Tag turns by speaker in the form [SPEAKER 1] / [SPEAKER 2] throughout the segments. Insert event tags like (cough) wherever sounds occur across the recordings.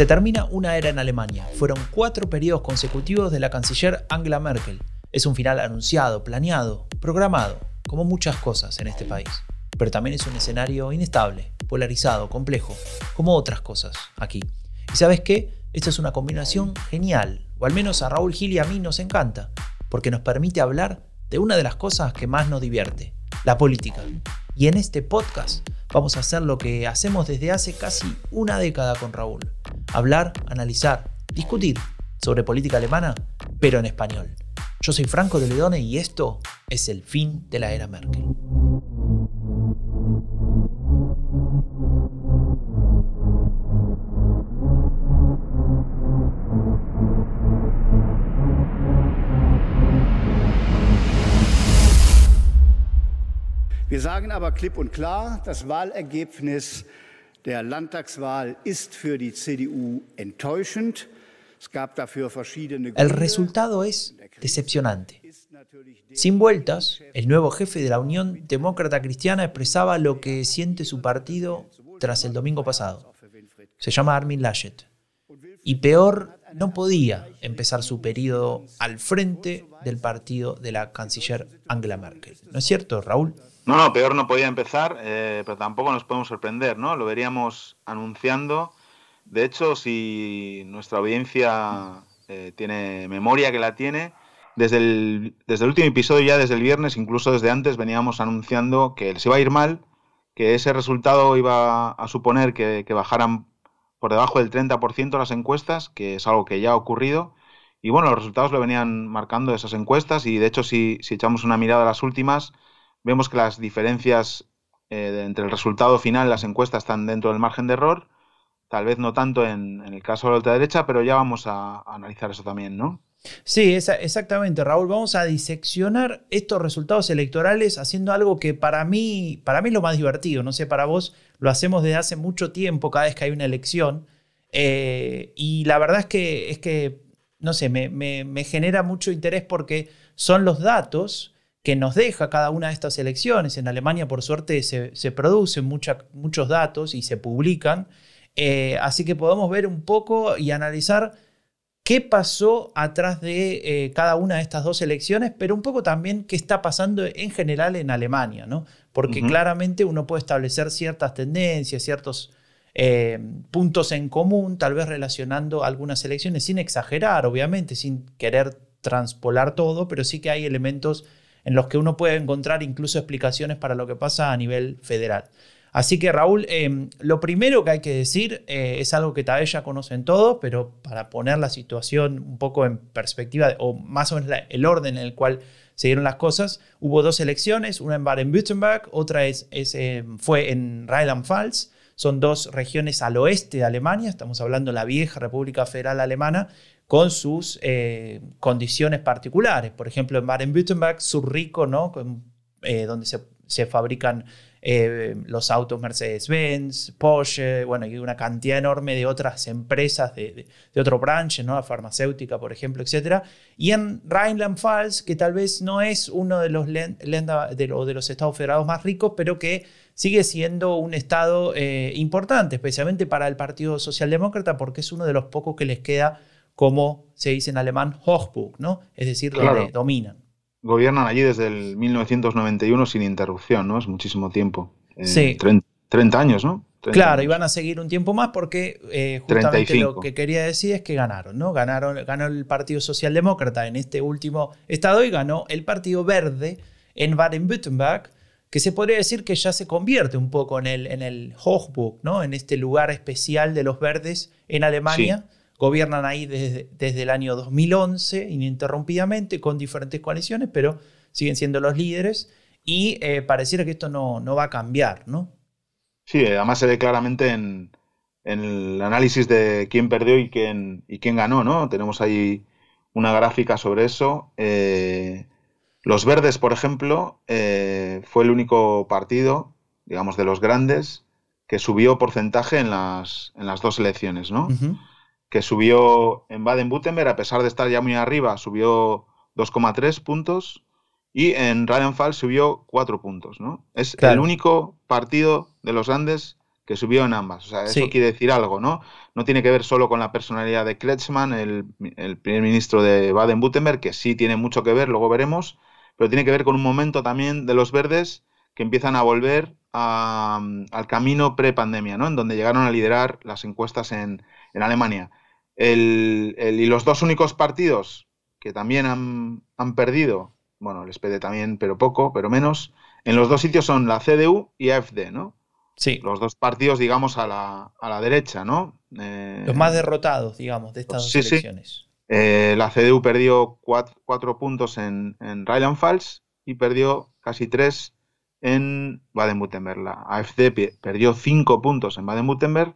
[SPEAKER 1] Se termina una era en Alemania. Fueron cuatro periodos consecutivos de la canciller Angela Merkel. Es un final anunciado, planeado, programado, como muchas cosas en este país. Pero también es un escenario inestable, polarizado, complejo, como otras cosas aquí. ¿Y sabes qué? Esta es una combinación genial, o al menos a Raúl Gil y a mí nos encanta, porque nos permite hablar de una de las cosas que más nos divierte, la política. Y en este podcast vamos a hacer lo que hacemos desde hace casi una década con Raúl. Hablar, analizar, discutir sobre política alemana, pero en español. Yo soy Franco de Ledone y esto es el fin de la era Merkel.
[SPEAKER 2] Wir sagen aber klipp und klar, das Wahlergebnis der Landtagswahl ist für die CDU enttäuschend. Es gab dafür verschiedene
[SPEAKER 1] El resultado es decepcionante. Sin vueltas, el nuevo jefe de la Unión Demócrata Cristiana expresaba lo que siente su partido tras el domingo pasado. Se llama Armin Laschet. Y peor no podía empezar su periodo al frente del partido de la canciller Angela Merkel. ¿No es cierto, Raúl?
[SPEAKER 3] No, no, peor no podía empezar, eh, pero tampoco nos podemos sorprender, ¿no? Lo veríamos anunciando. De hecho, si nuestra audiencia eh, tiene memoria que la tiene, desde el, desde el último episodio, ya desde el viernes, incluso desde antes, veníamos anunciando que se iba a ir mal, que ese resultado iba a suponer que, bajaran por debajo del 30% las encuestas, que es algo que ya ha ocurrido. Y bueno, los resultados lo venían marcando esas encuestas y de hecho si echamos una mirada a las últimas, vemos que las diferencias eh, entre el resultado final las encuestas están dentro del margen de error, tal vez no tanto en, el caso de la ultraderecha, pero ya vamos a, analizar eso también, ¿no?
[SPEAKER 1] Sí, exactamente, Raúl. Vamos a diseccionar estos resultados electorales haciendo algo que para mí, para mí es lo más divertido. No sé, para vos lo hacemos desde hace mucho tiempo, cada vez que hay una elección. Eh, y la verdad es que, es que no sé, me, me genera mucho interés porque son los datos que nos deja cada una de estas elecciones. En Alemania, por suerte, se, producen muchos datos y se publican. Eh, así que podemos ver un poco y analizar qué pasó atrás de eh, cada una de estas dos elecciones, pero un poco también qué está pasando en general en Alemania, ¿no? Porque claramente uno puede establecer ciertas tendencias, ciertos eh, puntos en común, tal vez relacionando algunas elecciones, sin exagerar, obviamente, sin querer transpolar todo, pero sí que hay elementos en los que uno puede encontrar incluso explicaciones para lo que pasa a nivel federal. Así que Raúl, em, lo primero que hay que decir eh, es algo que tal vez ya conocen todos, pero para poner la situación un poco en perspectiva, o más o menos el orden en el cual se dieron las cosas, hubo dos elecciones, una en Baden-Württemberg, otra es, em, fue en Rheinland-Pfalz, son dos regiones al oeste de Alemania, estamos hablando de la vieja República Federal Alemana, con sus eh, condiciones particulares. Por ejemplo, en Baden-Württemberg, rico, ¿no? Eh, donde se, fabrican eh, los autos Mercedes-Benz, Porsche, bueno, y una cantidad enorme de otras empresas de, de, otro branch, ¿no? La farmacéutica, por ejemplo, etc. Y en Rheinland-Pfalz, que tal vez no es uno de los, de, de los estados federados más ricos, pero que sigue siendo un estado importante, especialmente para el Partido Socialdemócrata, porque es uno de los pocos que les queda como se dice en alemán, Hochburg, ¿no? Es decir, donde dominan.
[SPEAKER 3] Gobiernan allí desde el 1991 sin interrupción, ¿no? Es muchísimo tiempo.
[SPEAKER 1] Eh, sí.
[SPEAKER 3] 30, años, ¿no?
[SPEAKER 1] claro, y van a seguir un tiempo más porque eh, justamente lo que quería decir es que ganaron, ¿no? Ganaron, ganó el Partido Socialdemócrata en este último estado y ganó el Partido Verde en Baden-Württemberg, que se podría decir que ya se convierte un poco en el, en el Hochburg, ¿no? En este lugar especial de los verdes en Alemania. Gobiernan ahí desde, desde, el año 2011 ininterrumpidamente con diferentes coaliciones, pero siguen siendo los líderes y eh, pareciera que esto no, no, va a cambiar, ¿no?
[SPEAKER 3] Sí, además se ve claramente en, el análisis de quién perdió y quién, y quién ganó, ¿no? Tenemos ahí una gráfica sobre eso. Eh, los verdes, por ejemplo, eh, fue el único partido, digamos, de los grandes que subió porcentaje en las, en las dos elecciones, ¿no? Que subió en Baden-Württemberg, a pesar de estar ya muy arriba, subió 2,3 puntos y en Rheinland-Pfalz subió 4 puntos. ¿no? Es el único partido de los Andes que subió en ambas. O sea, eso quiere decir algo, ¿no? No tiene que ver solo con la personalidad de Kretschmann, el, primer ministro de Baden-Württemberg, que sí tiene mucho que ver, luego veremos, pero tiene que ver con un momento también de los verdes que empiezan a volver al camino pre-pandemia, ¿no? En donde llegaron a liderar las encuestas en, Alemania. Y los dos únicos partidos que también han, han perdido, bueno, el SPD también, pero poco, pero menos, en los dos sitios son la CDU y AFD, ¿no?
[SPEAKER 1] Sí.
[SPEAKER 3] Los dos partidos, digamos, a la, a la derecha, ¿no?
[SPEAKER 1] Eh, los más derrotados, digamos, de estas dos elecciones.
[SPEAKER 3] Eh, la CDU perdió cuatro, puntos en, en Rheinland-Pfalz y perdió casi tres en Baden-Württemberg. La AFD perdió cinco puntos en Baden-Württemberg.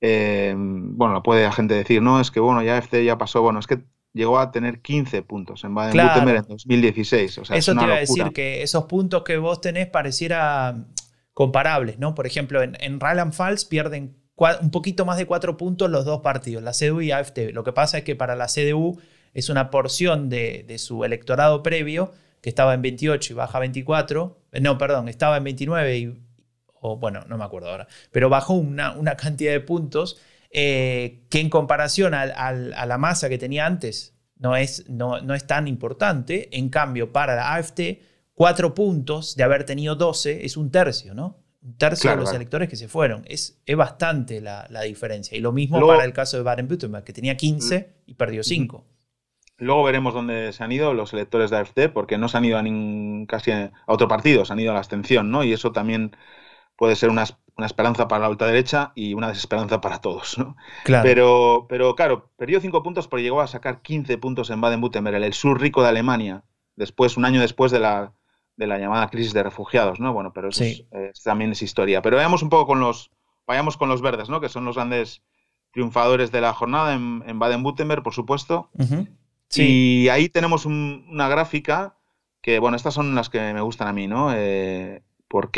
[SPEAKER 3] Eh, bueno, lo puede la gente decir, no, es que bueno, ya AFD ya pasó, bueno, es que llegó a tener 15 puntos en Baden-Württemberg en 2016. O sea,
[SPEAKER 1] Eso te iba a decir que esos puntos que vos tenés pareciera comparables, ¿no? Por ejemplo, en, en Rheinland-Pfalz pierden un poquito más de cuatro puntos los dos partidos, la CDU y AFD. Lo que pasa es que para la CDU es una porción de, su electorado previo que estaba en 28 y baja a 24. Eh, no, perdón, estaba en 29 y. O bueno, no me acuerdo ahora. Pero bajó una, una cantidad de puntos eh, que en comparación a, la masa que tenía antes no es, no, no es tan importante. En cambio, para la AFD cuatro puntos de haber tenido 12 es un tercio, ¿no? Un tercio de los electores que se fueron. Es, es bastante la, diferencia. Y lo mismo para el caso de Baden-Württemberg, que tenía 15 y perdió 5.
[SPEAKER 3] Luego veremos dónde se han ido los electores de AFD, porque no se han ido a casi a otro partido, se han ido a la abstención, ¿no? Y eso también puede ser una, esperanza para la ultraderecha y una desesperanza para todos, ¿no?
[SPEAKER 1] Claro.
[SPEAKER 3] Pero, pero claro, perdió 5 puntos, pero llegó a sacar 15 puntos en Baden-Württemberg, el sur rico de Alemania, después, un año después de la, de la llamada crisis de refugiados, ¿no? Bueno, pero eso también es historia. Pero veamos un poco con los, vayamos con los verdes, ¿no? Que son los grandes triunfadores de la jornada en, Baden-Württemberg, por supuesto. sí. Y ahí tenemos una gráfica que, bueno, estas son las que me gustan a mí, ¿no? Eh, ¿Por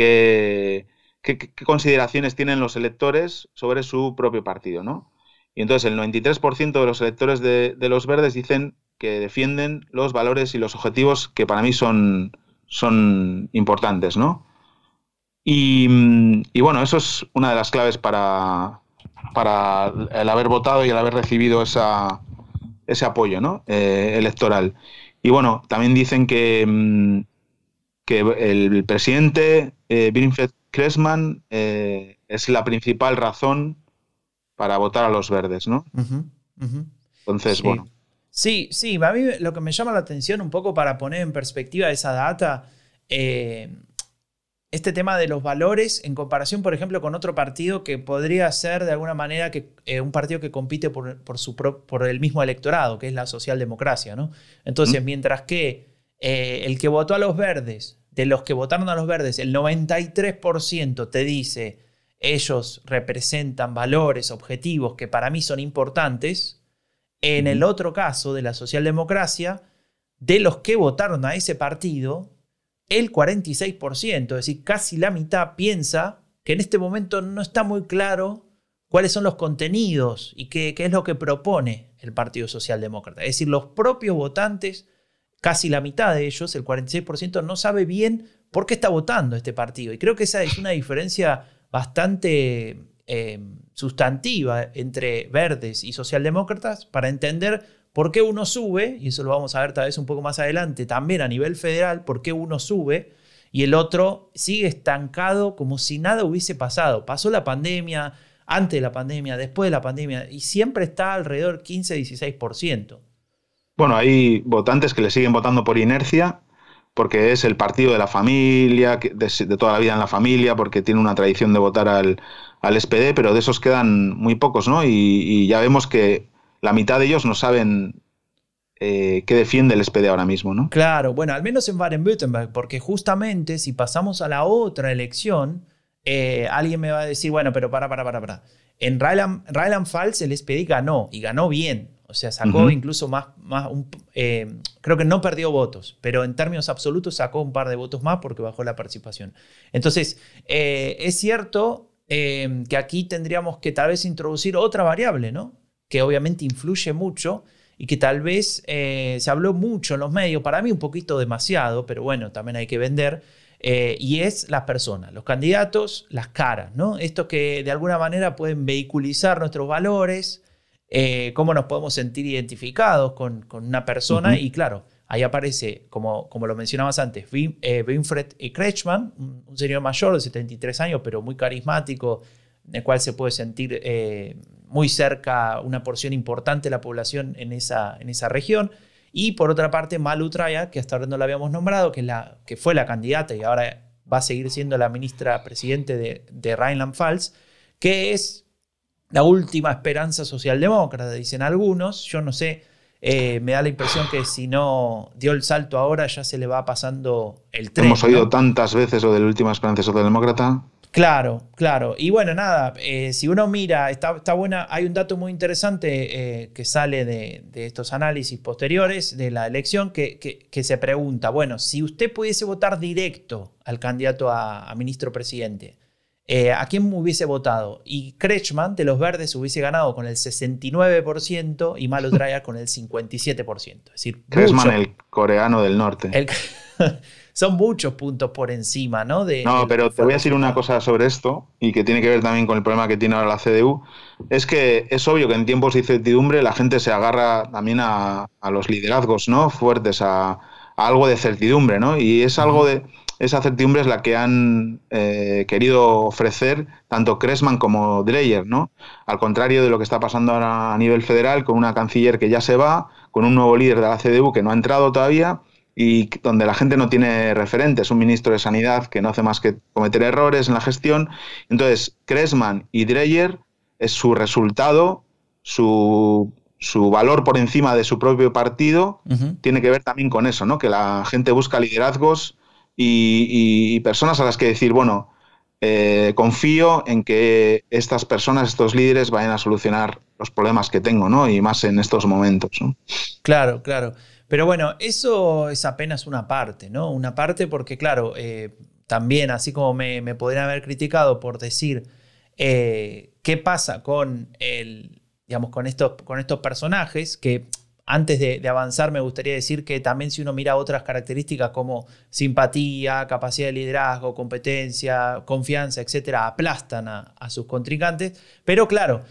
[SPEAKER 3] qué, qué, consideraciones tienen los electores sobre su propio partido, ¿no? Y entonces el 93% de los electores de, los verdes dicen que defienden los valores y los objetivos que para mí son, son importantes, ¿no? Y, bueno, eso es una de las claves para, para el haber votado y el haber recibido esa, ese apoyo ¿no? Eh, electoral. Y bueno, también dicen que, mm, que el presidente eh, Winfried eh, es la principal razón para votar a los verdes, ¿no? Entonces, bueno.
[SPEAKER 1] Sí, sí, a mí lo que me llama la atención un poco para poner en perspectiva esa data, eh, este tema de los valores en comparación, por ejemplo, con otro partido que podría ser de alguna manera que, eh, un partido que compite por, su por el mismo electorado, que es la socialdemocracia. ¿no? Entonces, mientras que eh, el que votó a los verdes, de los que votaron a los verdes, el 93% te dice ellos representan valores, objetivos que para mí son importantes, en el otro caso de la socialdemocracia, de los que votaron a ese partido, el 46%, es decir, casi la mitad piensa que en este momento no está muy claro cuáles son los contenidos y qué, es lo que propone el Partido Socialdemócrata. Es decir, los propios votantes, casi la mitad de ellos, el 46%, no sabe bien por qué está votando este partido. Y creo que esa es una diferencia bastante eh, sustantiva entre verdes y socialdemócratas para entender por qué uno sube, y eso lo vamos a ver tal vez un poco más adelante, también a nivel federal, por qué uno sube y el otro sigue estancado como si nada hubiese pasado. Pasó la pandemia, antes de la pandemia, después de la pandemia, y siempre está alrededor 15-16%.
[SPEAKER 3] Bueno, hay votantes que le siguen votando por inercia, porque es el partido de la familia, de, toda la vida en la familia, porque tiene una tradición de votar al, al SPD, pero de esos quedan muy pocos, ¿no? Y, ya vemos que la mitad de ellos no saben eh, qué defiende el SPD ahora mismo, ¿no?
[SPEAKER 1] Claro, bueno, al menos en Baden-Württemberg, porque justamente si pasamos a la otra elección, eh, alguien me va a decir, bueno, pero para, para, para, para. En Rheinland-Pfalz el SPD ganó, y ganó bien. O sea, sacó incluso más, más eh, creo que no perdió votos, pero en términos absolutos sacó un par de votos más porque bajó la participación. Entonces, es cierto Em, que aquí tendríamos que tal vez introducir otra variable, ¿no? Que obviamente influye mucho y que tal vez eh, se habló mucho en los medios, para mí un poquito demasiado, pero bueno, también hay que vender, Eh, y es las personas, los candidatos, las caras, ¿no? Estos que de alguna manera pueden vehiculizar nuestros valores, eh, cómo nos podemos sentir identificados con, una persona. Y claro, ahí aparece, como, como lo mencionabas antes, eh, Winfred Kretschmann, un, señor mayor de 73 años, pero muy carismático, en el cual se puede sentir muy cerca una porción importante de la población en esa, en esa región. Y por otra parte, Malu Traya, que hasta ahora no la habíamos nombrado, que, es la, que fue la candidata y ahora va a seguir siendo la ministra presidente de, de Rheinland-Pfalz, que es la última esperanza socialdemócrata, dicen algunos. Yo no sé, eh, me da la impresión que si no dio el salto ahora, ya se le va pasando el tren.
[SPEAKER 3] Hemos oído tantas veces lo de la última esperanza socialdemócrata.
[SPEAKER 1] Claro, claro. Y bueno, nada, eh, si uno mira, está, está, buena, hay un dato muy interesante eh, que sale de, estos análisis posteriores de la elección que, que, se pregunta, bueno, si usted pudiese votar directo al candidato a, ministro presidente, eh, ¿a quién hubiese votado? Y Kretschmann de los Verdes hubiese ganado con el 69% y Malo (laughs) Dreyer con el 57%. Es decir,
[SPEAKER 3] Kretschmann, el coreano del norte. El, (laughs)
[SPEAKER 1] son muchos puntos por encima, ¿no? De,
[SPEAKER 3] no, pero te voy a decir una cosa sobre esto y que tiene que ver también con el problema que tiene ahora la CDU. Es que es obvio que en tiempos de incertidumbre la gente se agarra también a, los liderazgos, ¿no? Fuertes, a, algo de certidumbre, ¿no? Y es algo de esa certidumbre es la que han eh, querido ofrecer tanto Kressman como Dreyer, ¿no? Al contrario de lo que está pasando ahora a nivel federal, con una canciller que ya se va, con un nuevo líder de la CDU que no ha entrado todavía y donde la gente no tiene referentes, un ministro de Sanidad que no hace más que cometer errores en la gestión. Entonces, Kressman y Dreyer es su resultado, su, su valor por encima de su propio partido, tiene que ver también con eso, ¿no? que la gente busca liderazgos y, personas a las que decir, bueno, eh, confío en que estas personas, estos líderes, vayan a solucionar los problemas que tengo, ¿no? Y más en estos momentos.
[SPEAKER 1] Claro, claro. Pero bueno, eso es apenas una parte, ¿no? Una parte porque, claro, eh, también, así como me, podrían haber criticado por decir eh, qué pasa con el, digamos, con estos, con estos personajes, que antes de, avanzar me gustaría decir que también si uno mira otras características como simpatía, capacidad de liderazgo, competencia, confianza, etcétera, aplastan a, a sus contrincantes. Pero claro,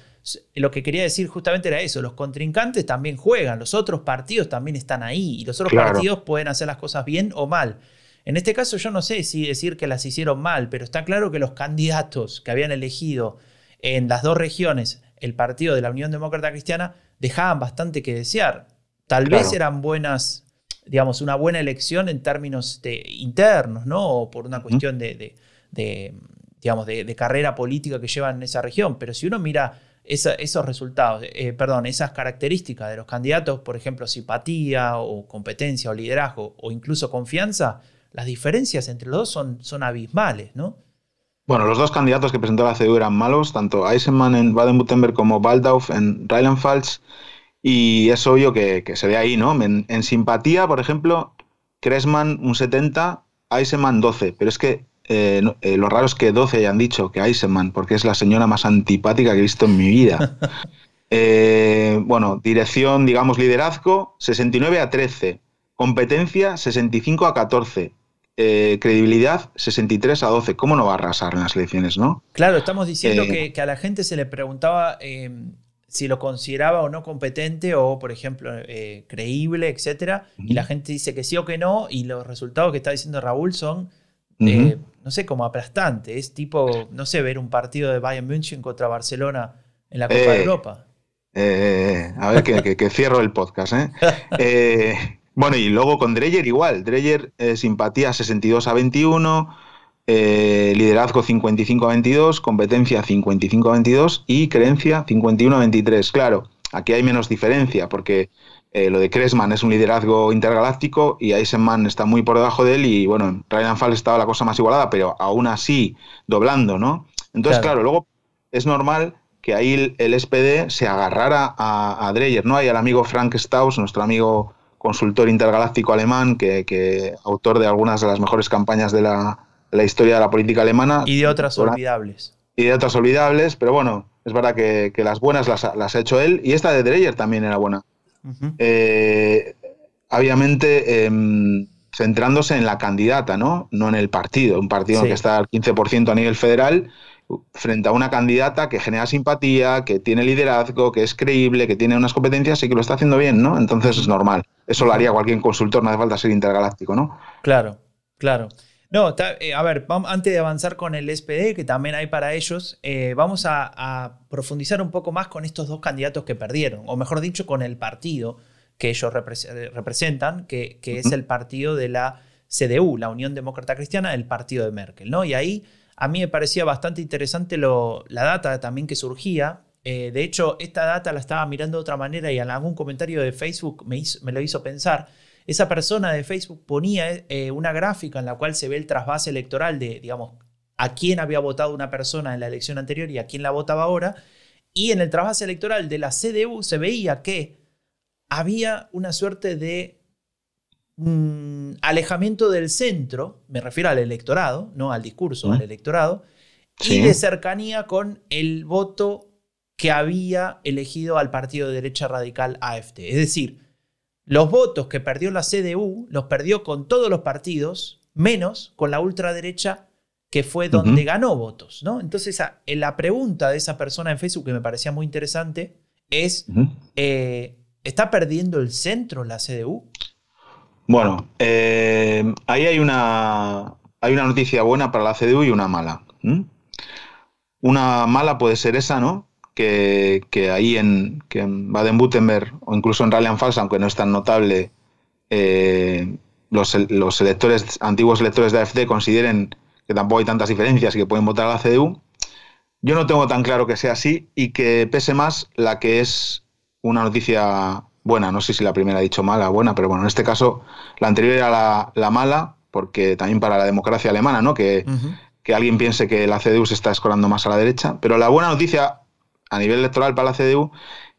[SPEAKER 1] lo que quería decir justamente era eso, los contrincantes también juegan, los otros partidos también están ahí y los otros partidos pueden hacer las cosas bien o mal. En este caso yo no sé si decir que las hicieron mal, pero está claro que los candidatos que habían elegido en las dos regiones el partido de la Unión Demócrata Cristiana dejaban bastante que desear. Tal vez eran buenas, digamos, una buena elección en términos de, internos, ¿no? O por una cuestión de, digamos, de, carrera política que llevan en esa región. Pero si uno mira esos resultados, eh, perdón, esas características de los candidatos, por ejemplo, simpatía o competencia o liderazgo o incluso confianza, las diferencias entre los dos son, son abismales, ¿no?
[SPEAKER 3] Bueno, los dos candidatos que presentó la CDU eran malos, tanto Eisenman en Baden-Württemberg como Baldauf en Rheinland-Pfalz, y es obvio que, se ve ahí, ¿no? En, simpatía, por ejemplo, Kressman un 70, Eisenman 12, pero es que eh, eh, lo raro es que 12 hayan dicho que Eisenman, porque es la señora más antipática que he visto en mi vida. (laughs) Eh, bueno, dirección, digamos, liderazgo, 69 a 13. Competencia, 65 a 14. credibilidad, 63 a 12. ¿Cómo no va a arrasar en las elecciones, no?
[SPEAKER 1] Claro, estamos diciendo que, a la gente se le preguntaba si lo consideraba o no competente o, por ejemplo, creíble, etcétera, y la gente dice que sí o que no, y los resultados que está diciendo Raúl son no sé, como aplastante. Es tipo, no sé, ver un partido de Bayern München contra Barcelona en la Copa de eh, Europa.
[SPEAKER 3] Eh, a ver, que, cierro el podcast. (laughs) ¿eh? bueno, y luego con Dreyer igual. Dreyer, simpatía 62 a 21, liderazgo 55 a 22, competencia 55 a 22 y creencia 51 a 23. Claro, aquí hay menos diferencia porque eh, lo de Kressman es un liderazgo intergaláctico y Eisenman está muy por debajo de él y bueno, en Rheinland-Pfalz estaba la cosa más igualada, pero aún así doblando, ¿no? Entonces, claro, luego es normal que ahí el, SPD se agarrara a, a, Dreyer, ¿no? Hay al amigo Frank Staus, nuestro amigo consultor intergaláctico alemán, que, autor de algunas de las mejores campañas de la, historia de la política alemana.
[SPEAKER 1] Y de otras olvidables.
[SPEAKER 3] Y de otras olvidables, pero bueno, es verdad que, las buenas las, las, ha hecho él. Y esta de Dreyer también era buena. Eh, obviamente, em, centrándose en la candidata, ¿no? No en el partido. Un partido que está al 15% a nivel federal frente a una candidata que genera simpatía, que tiene liderazgo, que es creíble, que tiene unas competencias y que lo está haciendo bien, ¿no? Entonces es normal. Eso lo haría cualquier consultor, no hace falta ser intergaláctico, ¿no?
[SPEAKER 1] Claro, claro. No, eh, a ver, antes de avanzar con el SPD, que también hay para ellos, eh, vamos a, profundizar un poco más con estos dos candidatos que perdieron, o mejor dicho, con el partido que ellos representan, que, es el partido de la CDU, la Unión Demócrata Cristiana, el partido de Merkel, ¿no? Y ahí a mí me parecía bastante interesante la data también que surgía. Eh, de hecho, esta data la estaba mirando de otra manera y en algún comentario de Facebook me, me lo hizo pensar. Esa persona de Facebook ponía eh, una gráfica en la cual se ve el trasvase electoral de, digamos, a quién había votado una persona en la elección anterior y a quién la votaba ahora. Y en el trasvase electoral de la CDU se veía que había una suerte de Mm, alejamiento del centro, me refiero al electorado, no al discurso, al electorado, y de cercanía con el voto que había elegido al partido de derecha radical AFD. Es decir, los votos que perdió la CDU los perdió con todos los partidos, menos con la ultraderecha que fue donde ganó votos. ¿no? Entonces, la pregunta de esa persona en Facebook que me parecía muy interesante es, eh, ¿está perdiendo el centro la CDU?
[SPEAKER 3] Bueno, eh, ahí hay una, hay una noticia buena para la CDU y una mala. Una mala puede ser esa, ¿no? Que, ahí en, Baden-Württemberg o incluso en Rheinland-Pfalz, aunque no es tan notable, eh, los, electores, antiguos electores de AFD consideren que tampoco hay tantas diferencias y que pueden votar a la CDU. Yo no tengo tan claro que sea así y que pese más la que es una noticia buena. No sé si la primera ha dicho mala o buena, pero bueno, en este caso la anterior era la, mala, porque también para la democracia alemana, ¿no? Que, que, alguien piense que la CDU se está escorando más a la derecha. Pero la buena noticia a nivel electoral para la CDU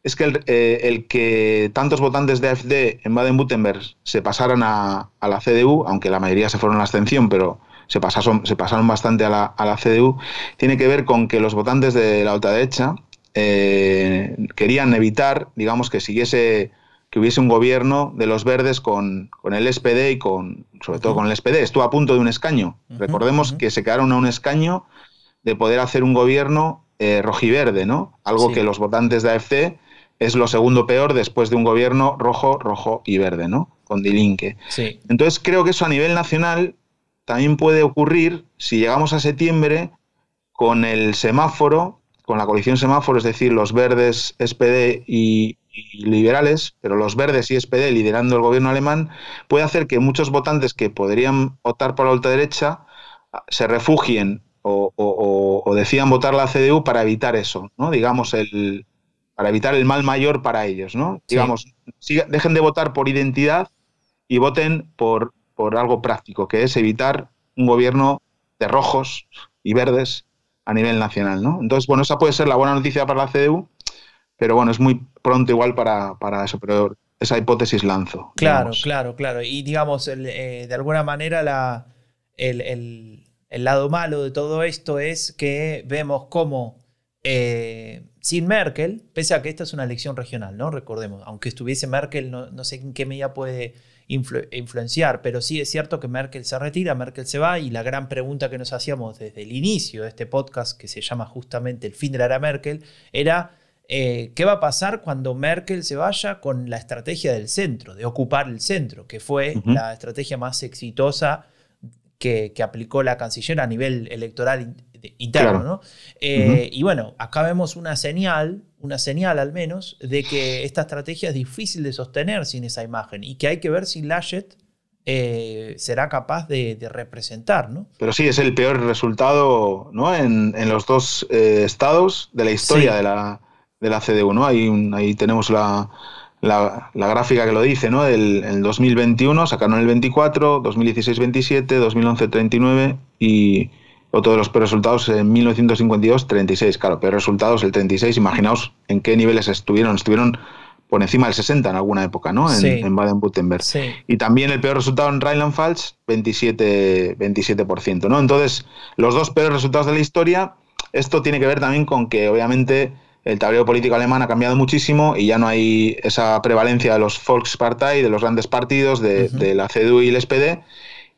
[SPEAKER 3] es que el, eh, que tantos votantes de AfD en Baden-Württemberg se pasaran a, la CDU, aunque la mayoría se fueron a la abstención, pero se pasaron, se pasaron bastante a la, a la CDU, tiene que ver con que los votantes de la ultraderecha eh, querían evitar, digamos, que siguiese que hubiese un gobierno de los verdes con, el SPD y con, sobre todo con el SPD. Estuvo a punto de un escaño. Recordemos que se quedaron a un escaño de poder hacer un gobierno eh, rojiverde, ¿no? Algo que los votantes de AFC es lo segundo peor después de un gobierno rojo, rojo y verde, ¿no? Con Dilinque. Sí. Entonces creo que eso a nivel nacional también puede ocurrir si llegamos a septiembre con el semáforo con la coalición semáforo, es decir, los verdes, SPD y, liberales, pero los verdes y SPD liderando el gobierno alemán, puede hacer que muchos votantes que podrían votar por la ultraderecha se refugien o, decidan votar la CDU para evitar eso, ¿no? Digamos, el, para evitar el mal mayor para ellos, ¿no? Digamos, dejen de votar por identidad y voten por, por algo práctico, que es evitar un gobierno de rojos y verdes a nivel nacional, ¿no? Entonces, bueno, esa puede ser la buena noticia para la CDU, pero bueno, es muy pronto igual para, eso, pero esa hipótesis lanzo.
[SPEAKER 1] Claro, claro, claro. Y digamos, eh, de alguna manera la, el, lado malo de todo esto es que vemos cómo eh, sin Merkel, pese a que esta es una elección regional, ¿no? Recordemos, aunque estuviese Merkel, no, no sé en qué medida puede influenciar, pero sí es cierto que Merkel se retira, Merkel se va y la gran pregunta que nos hacíamos desde el inicio de este podcast, que se llama justamente El fin de la era Merkel, era eh, qué va a pasar cuando Merkel se vaya con la estrategia del centro, de ocupar el centro, que fue la estrategia más exitosa que, que, aplicó la canciller a nivel electoral interno. ¿no? Eh, y bueno, acá vemos una señal, una señal al menos, de que esta estrategia es difícil de sostener sin esa imagen y que hay que ver si Laschet eh, será capaz de, representar. ¿no?
[SPEAKER 3] Pero sí, es el peor resultado ¿no? en, los dos eh, estados de la historia de, la, de la CDU. ¿no? Ahí, ahí tenemos la, la, gráfica que lo dice, ¿no? El, el 2021 sacaron el 24, 2016 27, 2011 39 y, otro de los peores resultados en 1952, 36. Claro, peores resultados el 36. Imaginaos en qué niveles estuvieron. Estuvieron por encima del 60 en alguna época, ¿no? En, Baden-Württemberg. Y también el peor resultado en Rheinland-Pfalz, 27%, 27%, ¿no? Entonces, los dos peores resultados de la historia, esto tiene que ver también con que, obviamente, el tablero político alemán ha cambiado muchísimo y ya no hay esa prevalencia de los Volkspartei, de los grandes partidos, de, la CDU y el SPD.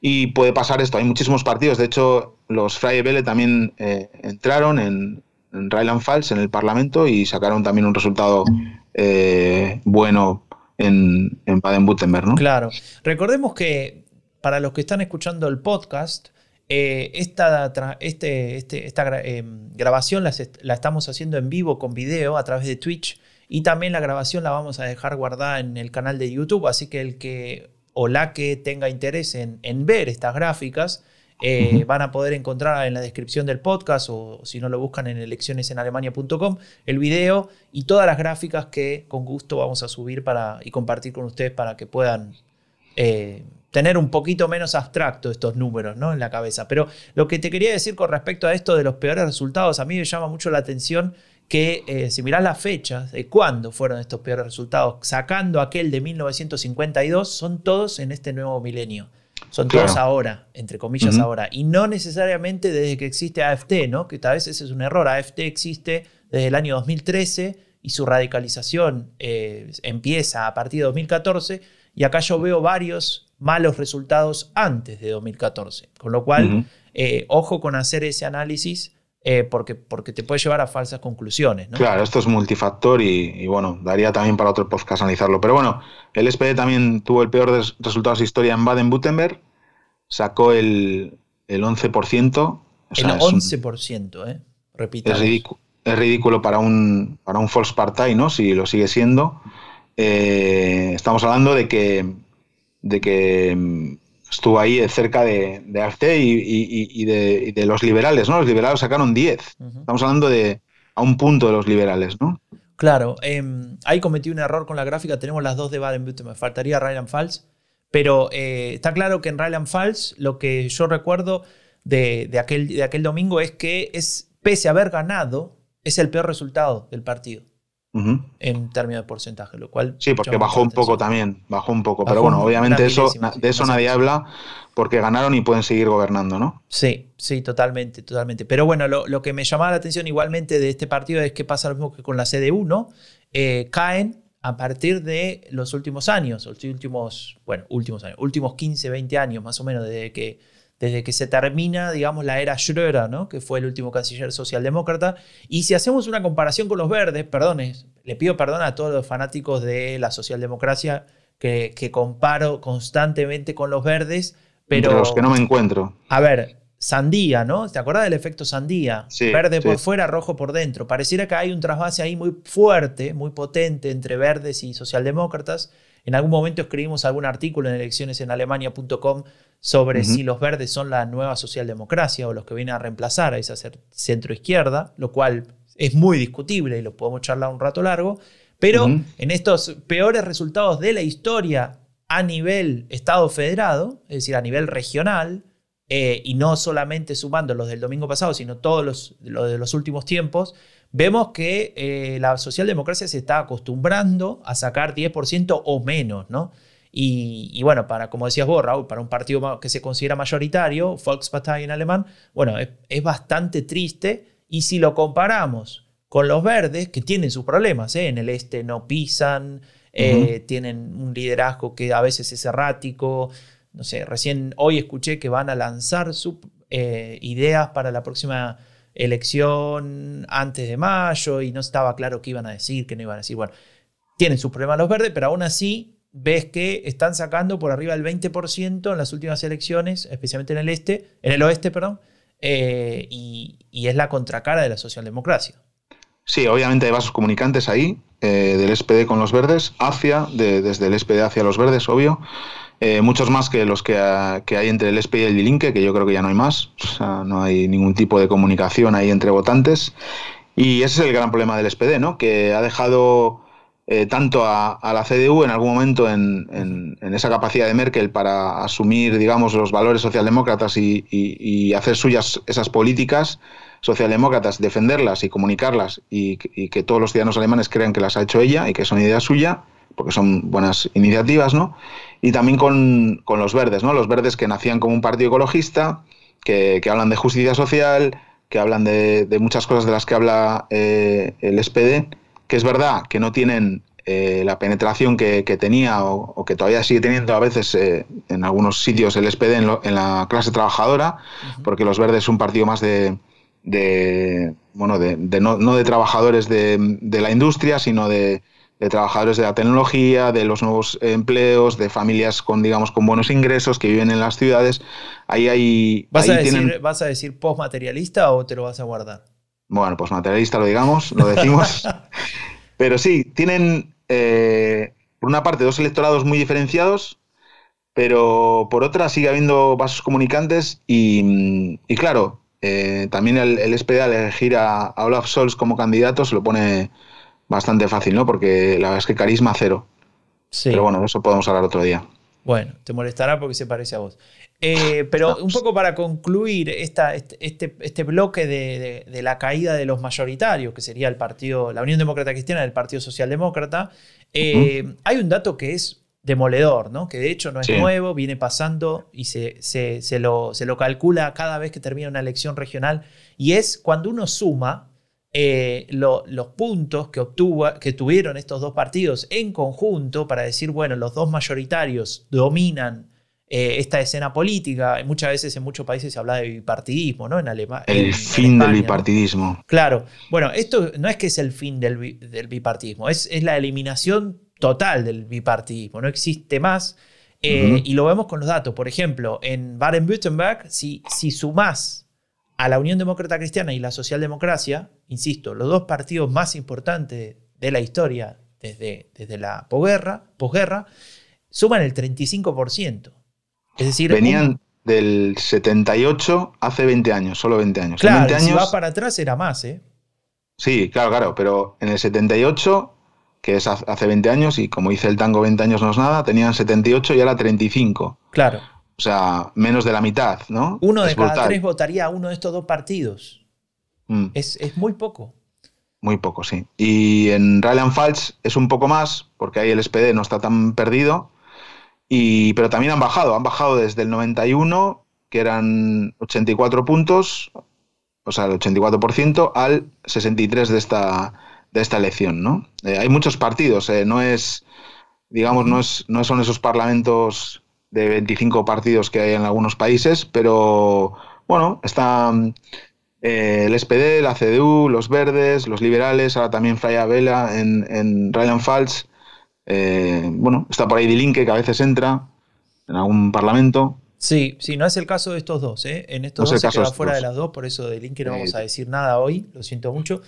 [SPEAKER 3] Y puede pasar esto, hay muchísimos partidos. De hecho, los Freie Welle también eh, entraron en, en Rheinland-Pfalz, en el Parlamento, y sacaron también un resultado eh, bueno en, en Baden-Württemberg. ¿no?
[SPEAKER 1] Claro. Recordemos que para los que están escuchando el podcast, eh, esta, este, este, esta eh, grabación la, estamos haciendo en vivo con video a través de Twitch y también la grabación la vamos a dejar guardada en el canal de YouTube, así que el que o la que tenga interés en, ver estas gráficas eh, van a poder encontrar en la descripción del podcast o si no lo buscan en eleccionesenalemania.com el video y todas las gráficas que con gusto vamos a subir para, y compartir con ustedes para que puedan tener un poquito menos abstracto estos números ¿no? en la cabeza. Pero lo que te quería decir con respecto a esto de los peores resultados, a mí me llama mucho la atención que eh, si mirás las fechas de cuándo fueron estos peores resultados, sacando aquel de 1952, son todos en este nuevo milenio. Son todos ahora, entre comillas ahora. Y no necesariamente desde que existe AFT, ¿no? que tal vez ese es un error. AFT existe desde el año 2013 y su radicalización eh, empieza a partir de 2014. Y acá yo veo varios malos resultados antes de 2014. Con lo cual, eh, ojo con hacer ese análisis eh, porque, porque te puede llevar a falsas conclusiones.
[SPEAKER 3] Claro, esto es multifactor y, bueno, daría también para otro podcast analizarlo. Pero bueno, el SPD también tuvo el peor de resultados de historia en Baden-Württemberg, sacó el, el 11%.
[SPEAKER 1] el 11%, ¿eh? Repito.
[SPEAKER 3] Es ridículo, es ridículo para un, para un Volkspartei, ¿no? Si lo sigue siendo. Eh, estamos hablando de que de que mm, estuvo ahí cerca de, de AFT y, de, los liberales, ¿no? Los liberales sacaron 10. Estamos hablando de a un punto de los liberales, ¿no?
[SPEAKER 1] Claro, em, ahí cometí un error con la gráfica, tenemos las dos de Baden-Württemberg, me faltaría Rheinland-Pfalz, pero eh, está claro que en Rheinland-Pfalz lo que yo recuerdo de, aquel, de aquel domingo es que es, pese a haber ganado, es el peor resultado del partido en términos de porcentaje, lo cual...
[SPEAKER 3] Sí, porque bajó un poco también, bajó un poco, pero bueno, obviamente eso, de eso nadie habla porque ganaron y pueden seguir gobernando, ¿no?
[SPEAKER 1] Sí, sí, totalmente, totalmente. Pero bueno, lo, que me llamaba la atención igualmente de este partido es que pasa lo mismo que con la CDU, ¿no? Eh, caen a partir de los últimos años, los últimos, bueno, últimos años, últimos 15, 20 años más o menos, desde que desde que se termina, digamos, la era Schröder, ¿no? que fue el último canciller socialdemócrata. Y si hacemos una comparación con los verdes, perdones, le pido perdón a todos los fanáticos de la socialdemocracia que, que comparo constantemente con los verdes, pero...
[SPEAKER 3] los que no me encuentro.
[SPEAKER 1] A ver, sandía, ¿no? ¿Te acuerdas del efecto sandía? Verde por fuera, rojo por dentro. Pareciera que hay un trasvase ahí muy fuerte, muy potente entre verdes y socialdemócratas. En algún momento escribimos algún artículo en eleccionesenalemania.com sobre si los verdes son la nueva socialdemocracia o los que vienen a reemplazar a esa centroizquierda, lo cual es muy discutible y lo podemos charlar un rato largo, pero en estos peores resultados de la historia a nivel Estado federado, es decir, a nivel regional, eh, y no solamente sumando los del domingo pasado, sino todos los, de los últimos tiempos, vemos que eh, la socialdemocracia se está acostumbrando a sacar 10% o menos, ¿no? Y, bueno, para, como decías vos, Raúl, para un partido que se considera mayoritario, Volkspartei en alemán, bueno, es, bastante triste. Y si lo comparamos con los verdes, que tienen sus problemas, ¿eh? en el este no pisan, eh, tienen un liderazgo que a veces es errático. No sé, recién hoy escuché que van a lanzar sus eh, ideas para la próxima elección antes de mayo y no estaba claro qué iban a decir, qué no iban a decir. Bueno, tienen sus problemas los verdes, pero aún así ves que están sacando por arriba del 20% en las últimas elecciones, especialmente en el este, en el oeste, perdón, eh, y, es la contracara de la socialdemocracia.
[SPEAKER 3] Sí, obviamente hay vasos comunicantes ahí, eh, del SPD con los verdes, hacia, desde el SPD hacia los verdes, obvio. Eh, muchos más que los que, hay entre el SPD y el Dilinque, que yo creo que ya no hay más. O sea, no hay ningún tipo de comunicación ahí entre votantes. Y ese es el gran problema del SPD, ¿no? Que ha dejado eh, tanto a, la CDU en algún momento en, esa capacidad de Merkel para asumir, digamos, los valores socialdemócratas y, hacer suyas esas políticas socialdemócratas, defenderlas y comunicarlas y, que todos los ciudadanos alemanes crean que las ha hecho ella y que son ideas suyas, porque son buenas iniciativas, ¿no? Y también con, los verdes, ¿no? Los verdes que nacían como un partido ecologista, que, que hablan de justicia social, que hablan de, muchas cosas de las que habla eh, el SPD, que es verdad que no tienen eh, la penetración que, tenía o, que todavía sigue teniendo a veces eh, en algunos sitios el SPD en, la clase trabajadora, porque los verdes es un partido más de, bueno, de, no, de trabajadores de, la industria, sino de, trabajadores de la tecnología, de los nuevos empleos, de familias con, digamos, con buenos ingresos que viven en las ciudades. Ahí hay.
[SPEAKER 1] ¿Vas, a, decir, ¿vas a decir postmaterialista o te lo vas a guardar?
[SPEAKER 3] Bueno, postmaterialista lo digamos, lo decimos. (laughs) Pero sí, tienen eh, por una parte dos electorados muy diferenciados, pero por otra sigue habiendo vasos comunicantes y, claro, eh, también el, el SPD al elegir a, Olaf Scholz como candidato se lo pone bastante fácil, ¿no? Porque la verdad es que carisma cero. Sí. Pero bueno, eso podemos hablar otro día.
[SPEAKER 1] Bueno, te molestará porque se parece a vos. Eh, pero un poco para concluir esta, este, este, este bloque de, la caída de los mayoritarios, que sería el partido, la Unión Demócrata Cristiana del Partido Socialdemócrata, eh, hay un dato que es demoledor, ¿no? que de hecho no es nuevo, viene pasando y se, se, lo, se, lo, calcula cada vez que termina una elección regional, y es cuando uno suma eh, los puntos que, obtuvo, que tuvieron estos dos partidos en conjunto para decir, bueno, los dos mayoritarios dominan eh, esta escena política. Muchas veces en muchos países se habla de bipartidismo, ¿no? En Alemania.
[SPEAKER 3] El fin del bipartidismo.
[SPEAKER 1] Claro. Bueno, esto no es que es el fin del, bipartidismo, es, es, la eliminación total del bipartidismo. No existe más. Eh, y lo vemos con los datos. Por ejemplo, en Baden-Württemberg, si, si sumás a la Unión Demócrata Cristiana y la Socialdemocracia, insisto, los dos partidos más importantes de la historia desde, desde la posguerra, posguerra, suman el 35%. Es decir,
[SPEAKER 3] venían del 78 hace 20 años, solo 20 años.
[SPEAKER 1] Claro,
[SPEAKER 3] 20
[SPEAKER 1] años, si va para atrás era más, ¿eh?
[SPEAKER 3] Sí, claro, claro, pero en el 78, que es hace 20 años, y como dice el tango 20 años no es nada, tenían 78 y ahora 35.
[SPEAKER 1] Claro.
[SPEAKER 3] O sea, menos de la mitad, ¿no?
[SPEAKER 1] Uno de cada tres votaría a uno de estos dos partidos. Mm. Es, muy poco.
[SPEAKER 3] Muy poco, sí. Y en Rheinland-Pfalz es un poco más, porque ahí el SPD no está tan perdido, pero también han bajado, han bajado desde el 91, que eran 84 puntos, o sea, el 84%, al 63 de esta, de esta elección, ¿no? Eh, hay muchos partidos, eh, no es, digamos, no, es, no son esos parlamentos de 25 partidos que hay en algunos países, pero bueno, están eh, el SPD, la CDU, los verdes, los liberales, ahora también Freya Vela en, en Rheinland-Pfalz, eh, bueno, está por ahí Dilinque, que a veces entra en algún parlamento.
[SPEAKER 1] Sí, sí, no es el caso de estos dos. ¿eh? En estos dos se queda fuera de las dos, por eso de Dilinque no vamos a decir nada hoy, lo siento mucho.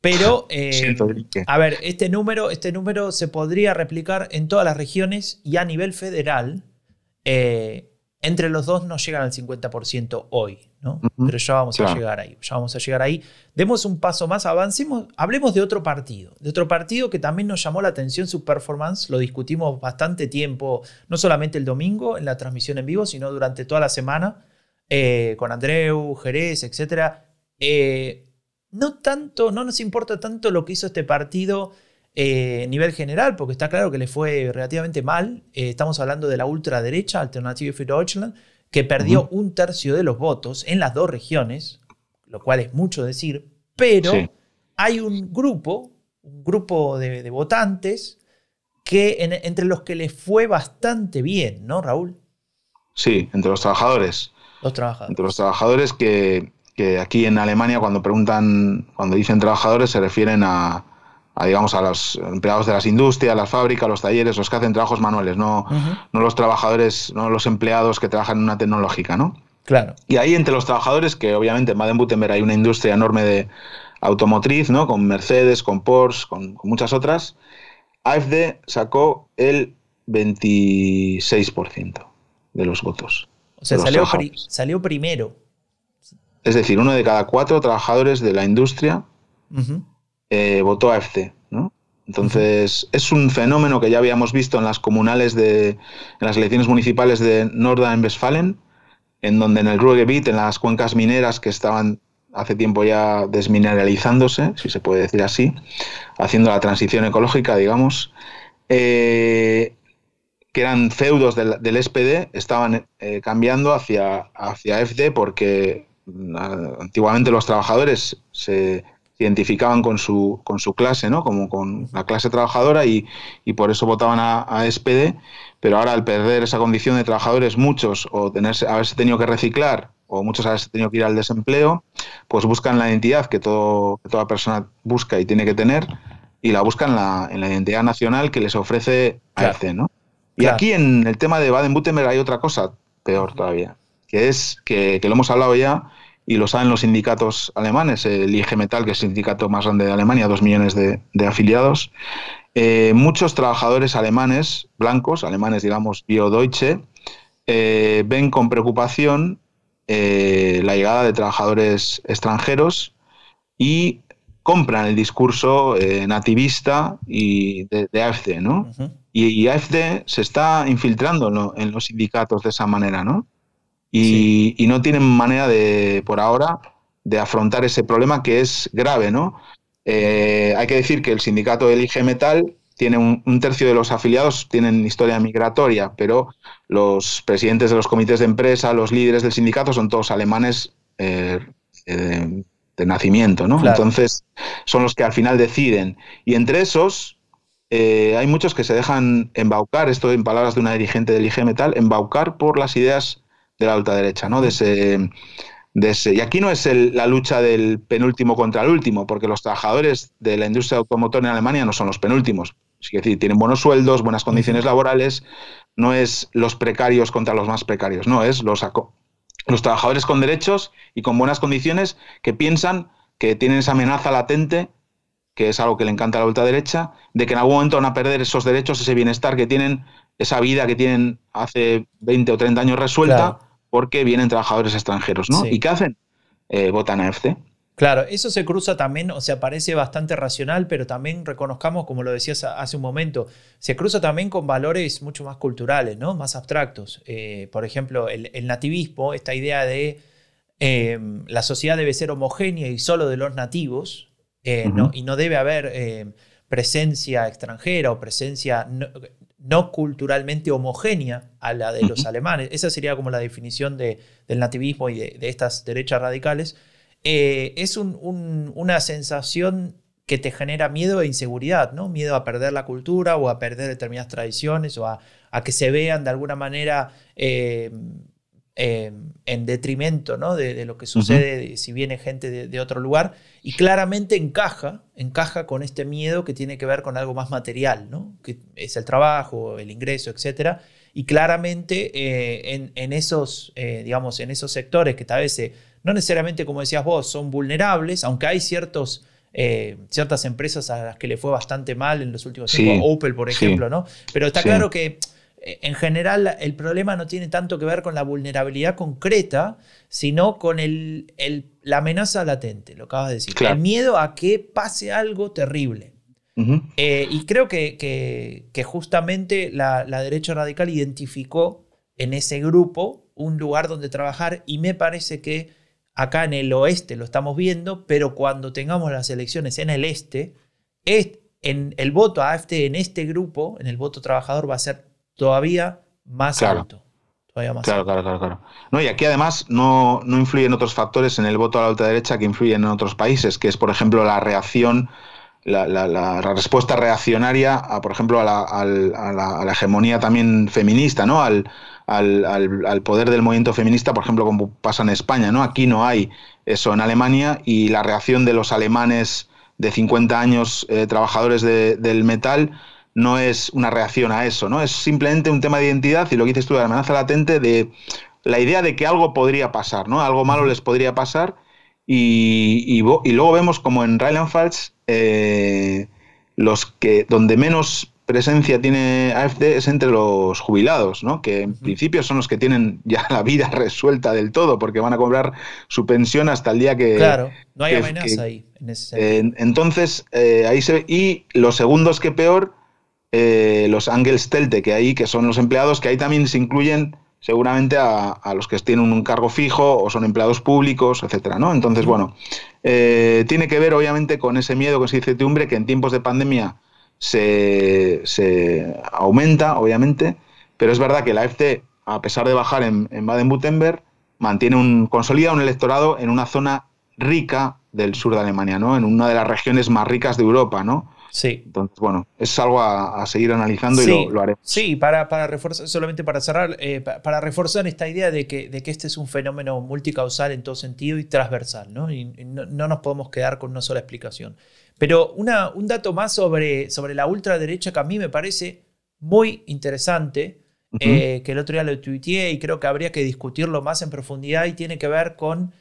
[SPEAKER 1] Pero, (laughs) eh, a ver, este número, este número se podría replicar en todas las regiones y a nivel federal. Entre los dos no llegan al 50% hoy. Pero ya vamos a llegar ahí, ya vamos a llegar ahí. Demos un paso más, avancemos, hablemos de otro partido, de otro partido que también nos llamó la atención su performance, lo discutimos bastante tiempo, no solamente el domingo en la transmisión en vivo, sino durante toda la semana, eh, con Andreu, Jerez, etc. Eh, no tanto, no nos importa tanto lo que hizo este partido eh, nivel general, porque está claro que le fue relativamente mal. estamos hablando de la ultraderecha, Alternative für Deutschland, que perdió un tercio de los votos en las dos regiones, lo cual es mucho decir, pero hay un grupo, un grupo de, votantes que entre los que les fue bastante bien, ¿no, Raúl?
[SPEAKER 3] Sí, entre los trabajadores.
[SPEAKER 1] Los trabajadores.
[SPEAKER 3] Entre los trabajadores que, que aquí en Alemania cuando preguntan, cuando dicen trabajadores se refieren a, a, digamos, a los empleados de las industrias, las fábricas, los talleres, los que hacen trabajos manuales, no, no los trabajadores, no los empleados que trabajan en una tecnológica, ¿no?
[SPEAKER 1] Claro.
[SPEAKER 3] Y ahí entre los trabajadores, que obviamente en Baden-Württemberg hay una industria enorme de automotriz, ¿no? Con Mercedes, con Porsche, con, muchas otras, AFD sacó el 26% de los votos.
[SPEAKER 1] O sea, salió, salió, primero.
[SPEAKER 3] Es decir, uno de cada cuatro trabajadores de la industria eh, votó AFC. ¿no? Entonces, es un fenómeno que ya habíamos visto en las comunales de, en las elecciones municipales de Nordrhein-Westfalen, en donde en el Ruhrgebiet, en las cuencas mineras que estaban hace tiempo ya desmineralizándose, si se puede decir así, haciendo la transición ecológica, digamos, eh, que eran feudos del, SPD, estaban eh, cambiando hacia, hacia FD porque antiguamente los trabajadores se identificaban con su, con su clase, ¿no? como con la clase trabajadora y, por eso votaban a, a, SPD, pero ahora al perder esa condición de trabajadores, muchos o tenerse, haberse tenido que reciclar o muchos haberse tenido que ir al desempleo, pues buscan la identidad que, todo, toda persona busca y tiene que tener y la buscan en la, en la identidad nacional que les ofrece AFC. ¿no? Y aquí en el tema de Baden-Württemberg hay otra cosa peor todavía, que es que, que lo hemos hablado ya, y lo saben los sindicatos alemanes, el IG Metall, que es el sindicato más grande de Alemania, dos millones de, afiliados. Eh, muchos trabajadores alemanes, blancos, alemanes, digamos, bio-deutsche, eh, ven con preocupación eh, la llegada de trabajadores extranjeros y compran el discurso nativista y de, AFD, ¿no? y, AFD se está infiltrando en los sindicatos de esa manera, ¿no? Y, no tienen manera de, por ahora, de afrontar ese problema que es grave, ¿no? Eh, hay que decir que el sindicato Elige Metal tiene un, tercio de los afiliados tienen historia migratoria, pero los presidentes de los comités de empresa, los líderes del sindicato son todos alemanes eh, de, nacimiento, ¿no? Entonces son los que al final deciden. Y entre esos eh, hay muchos que se dejan embaucar, esto en palabras de una dirigente del IG Metal, embaucar por las ideas de la ultraderecha, ¿no? De ese, de ese, y aquí no es la lucha del penúltimo contra el último, porque los trabajadores de la industria automotor en Alemania no son los penúltimos. Es decir, tienen buenos sueldos, buenas condiciones laborales, no es los precarios contra los más precarios, no, es los, los trabajadores con derechos y con buenas condiciones que piensan que tienen esa amenaza latente, que es algo que le encanta a la ultraderecha, de que en algún momento van a perder esos derechos, ese bienestar que tienen, esa vida que tienen hace 20 o 30 años resuelta porque vienen trabajadores extranjeros, ¿no? ¿Y qué hacen? Eh, votan a FC.
[SPEAKER 1] Claro, eso se cruza también, o sea, parece bastante racional, pero también reconozcamos, como lo decías hace un momento, se cruza también con valores mucho más culturales, ¿no? Más abstractos. Eh, por ejemplo, el, nativismo, esta idea de eh, la sociedad debe ser homogénea y solo de los nativos, ¿no? y no debe haber presencia extranjera o presencia no culturalmente homogénea a la de los alemanes. Esa sería como la definición de, del nativismo y de, estas derechas radicales. Eh, es una sensación que te genera miedo e inseguridad, ¿no? Miedo a perder la cultura o a perder determinadas tradiciones o a, que se vean de alguna manera eh, Em, en detrimento ¿no? de, lo que sucede si viene gente de, otro lugar y claramente encaja, encaja con este miedo que tiene que ver con algo más material, ¿no? que es el trabajo, el ingreso, etc. Y claramente eh, en, esos, eh, digamos, en esos sectores que tal vez eh, no necesariamente, como decías vos, son vulnerables, aunque hay ciertos... ciertas empresas a las que le fue bastante mal en los últimos tiempos, Opel, por ejemplo, ¿no? Pero está claro que en general el problema no tiene tanto que ver con la vulnerabilidad concreta, sino con el, la amenaza latente, lo acabas de decir. El miedo a que pase algo terrible. Eh, y creo que, que, justamente la, derecha radical identificó en ese grupo un lugar donde trabajar y me parece que acá en el oeste lo estamos viendo, pero cuando tengamos las elecciones en el este, es, en el voto a AFT en este grupo, en el voto trabajador, va a ser todavía más alto.
[SPEAKER 3] Todavía más claro, claro, claro, claro. No, y aquí además no, no influyen otros factores en el voto a la ultraderecha que influyen en otros países, que es, por ejemplo, la reacción, la, respuesta reaccionaria, a, por ejemplo, a la, hegemonía también feminista, ¿no? Al, al, poder del movimiento feminista, por ejemplo, como pasa en España, ¿no? Aquí no hay eso en Alemania y la reacción de los alemanes de 50 años, eh, trabajadores del metal, no es una reacción a eso, ¿no? Es simplemente un tema de identidad y lo que dices tú de la amenaza latente de la idea de que algo podría pasar, ¿no? Algo malo les podría pasar y, luego vemos como en Rheinland-Pfalz eh, los que donde menos presencia tiene AFD es entre los jubilados, ¿no? que en principio son los que tienen ya la vida (laughs) resuelta del todo, porque van a cobrar su pensión hasta el día que...
[SPEAKER 1] Claro, no hay amenaza ahí.
[SPEAKER 3] entonces, eh, ahí se y los segundos que peor eh, los Angestellte que hay, que son los empleados, que ahí también se incluyen seguramente a, los que tienen un cargo fijo o son empleados públicos, etcétera, ¿no? Entonces, bueno, eh, tiene que ver obviamente con ese miedo, con esa incertidumbre que en tiempos de pandemia se, aumenta, obviamente, pero es verdad que la AFD, a pesar de bajar en, Baden-Württemberg, mantiene un, consolida un electorado en una zona rica del sur de Alemania, ¿no? En una de las regiones más ricas de Europa, ¿no?
[SPEAKER 1] Sí.
[SPEAKER 3] Entonces, bueno, es algo a, seguir analizando y lo, lo, haremos.
[SPEAKER 1] Sí, para, para, reforzar, solamente para cerrar, eh, para reforzar esta idea de que, de que este es un fenómeno multicausal en todo sentido y transversal, ¿no? Y no, nos podemos quedar con una sola explicación. Pero una, un dato más sobre, sobre la ultraderecha que a mí me parece muy interesante, eh, que el otro día lo tuiteé y creo que habría que discutirlo más en profundidad y tiene que ver con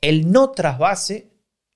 [SPEAKER 1] el no trasvase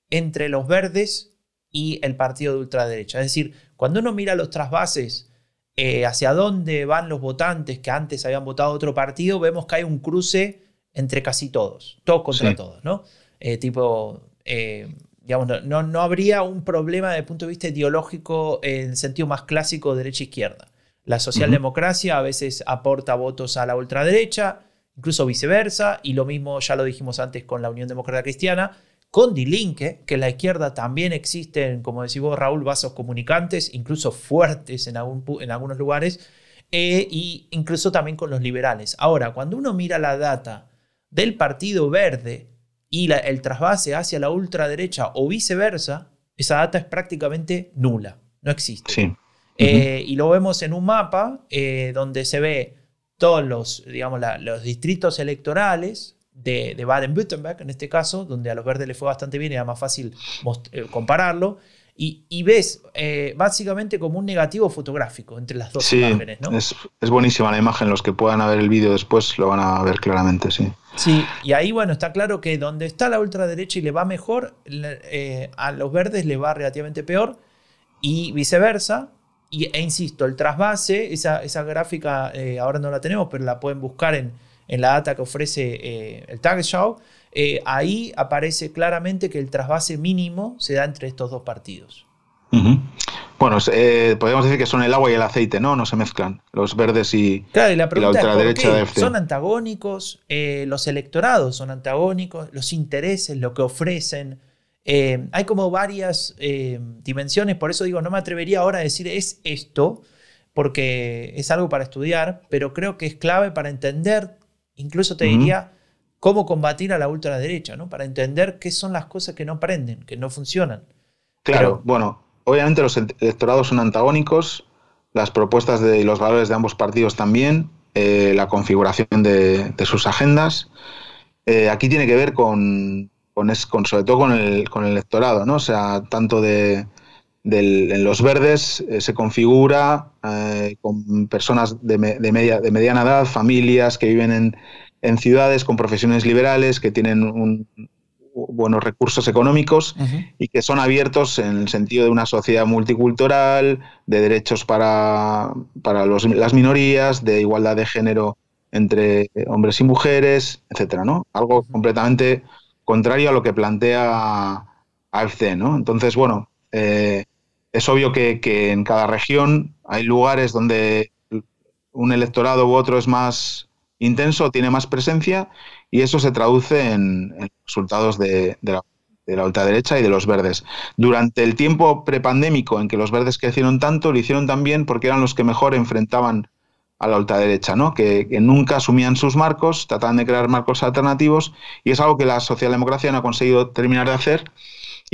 [SPEAKER 1] entre los verdes y el partido de ultraderecha. Es decir, cuando uno mira los trasvases eh, hacia dónde van los votantes que antes habían votado otro partido, vemos que hay un cruce entre casi todos, todos contra todos, ¿no? Eh, tipo, eh, digamos, no, no, habría un problema desde el punto de vista ideológico en el sentido más clásico derecha-izquierda. La socialdemocracia a veces aporta votos a la ultraderecha, incluso viceversa, y lo mismo ya lo dijimos antes con la Unión Demócrata Cristiana, con Dilinque, que en la izquierda también existen, como decís vos, Raúl, vasos comunicantes, incluso fuertes en, en algunos lugares, e incluso también con los liberales. Ahora, cuando uno mira la data del Partido Verde y el trasvase hacia la ultraderecha o viceversa, esa data es prácticamente nula, no existe. Eh, y lo vemos en un mapa eh, donde se ve todos los, digamos, los distritos electorales de, Baden-Württemberg, en este caso, donde a los verdes le fue bastante bien y era más fácil eh, compararlo. Y, ves eh, básicamente como un negativo fotográfico entre las dos imágenes. ¿no?
[SPEAKER 3] Es, es, buenísima la imagen. Los que puedan ver el vídeo después lo van a ver claramente, sí.
[SPEAKER 1] Sí, y ahí, bueno, está claro que donde está la ultraderecha y le va mejor, eh, a los verdes le va relativamente peor, y viceversa. Y, e insisto, el trasvase, esa, esa gráfica ahora no la tenemos, pero la pueden buscar en, en la data que ofrece eh, el Tagesschau, eh, ahí aparece claramente que el trasvase mínimo se da entre estos dos partidos.
[SPEAKER 3] Bueno, eh, podríamos decir que son el agua y el aceite, ¿no? No se mezclan los verdes y,
[SPEAKER 1] claro, y la, pregunta ultraderecha es Son antagónicos, los electorados son antagónicos, los intereses, lo que ofrecen. hay como varias dimensiones, por eso digo, no me atrevería ahora a decir es esto, porque es algo para estudiar, pero creo que es clave para entender Incluso te diría cómo combatir a la ultraderecha, ¿no? Para entender qué son las cosas que no prenden, que no funcionan.
[SPEAKER 3] Claro, bueno, obviamente los electorados son antagónicos, las propuestas de los valores de ambos partidos también, eh, la configuración de, sus agendas. Eh, aquí tiene que ver con, con, sobre todo con el, con el electorado, ¿no? O sea, tanto de, en los verdes eh, se configura eh, con personas de, media, de, mediana edad, familias que viven en, ciudades con profesiones liberales, que tienen buenos recursos económicos y que son abiertos en el sentido de una sociedad multicultural, de derechos para, para las minorías, de igualdad de género entre hombres y mujeres, etcétera, ¿no? Algo completamente contrario a lo que plantea AFC, ¿no? Entonces, bueno, eh, es obvio que, en cada región hay lugares donde un electorado u otro es más intenso, tiene más presencia y eso se traduce en, resultados de, la, ultraderecha y de los verdes. Durante el tiempo prepandémico en que los verdes crecieron tanto, lo hicieron también porque eran los que mejor enfrentaban a la ultraderecha, ¿no? que nunca asumían sus marcos, trataban de crear marcos alternativos y es algo que la socialdemocracia no ha conseguido terminar de hacer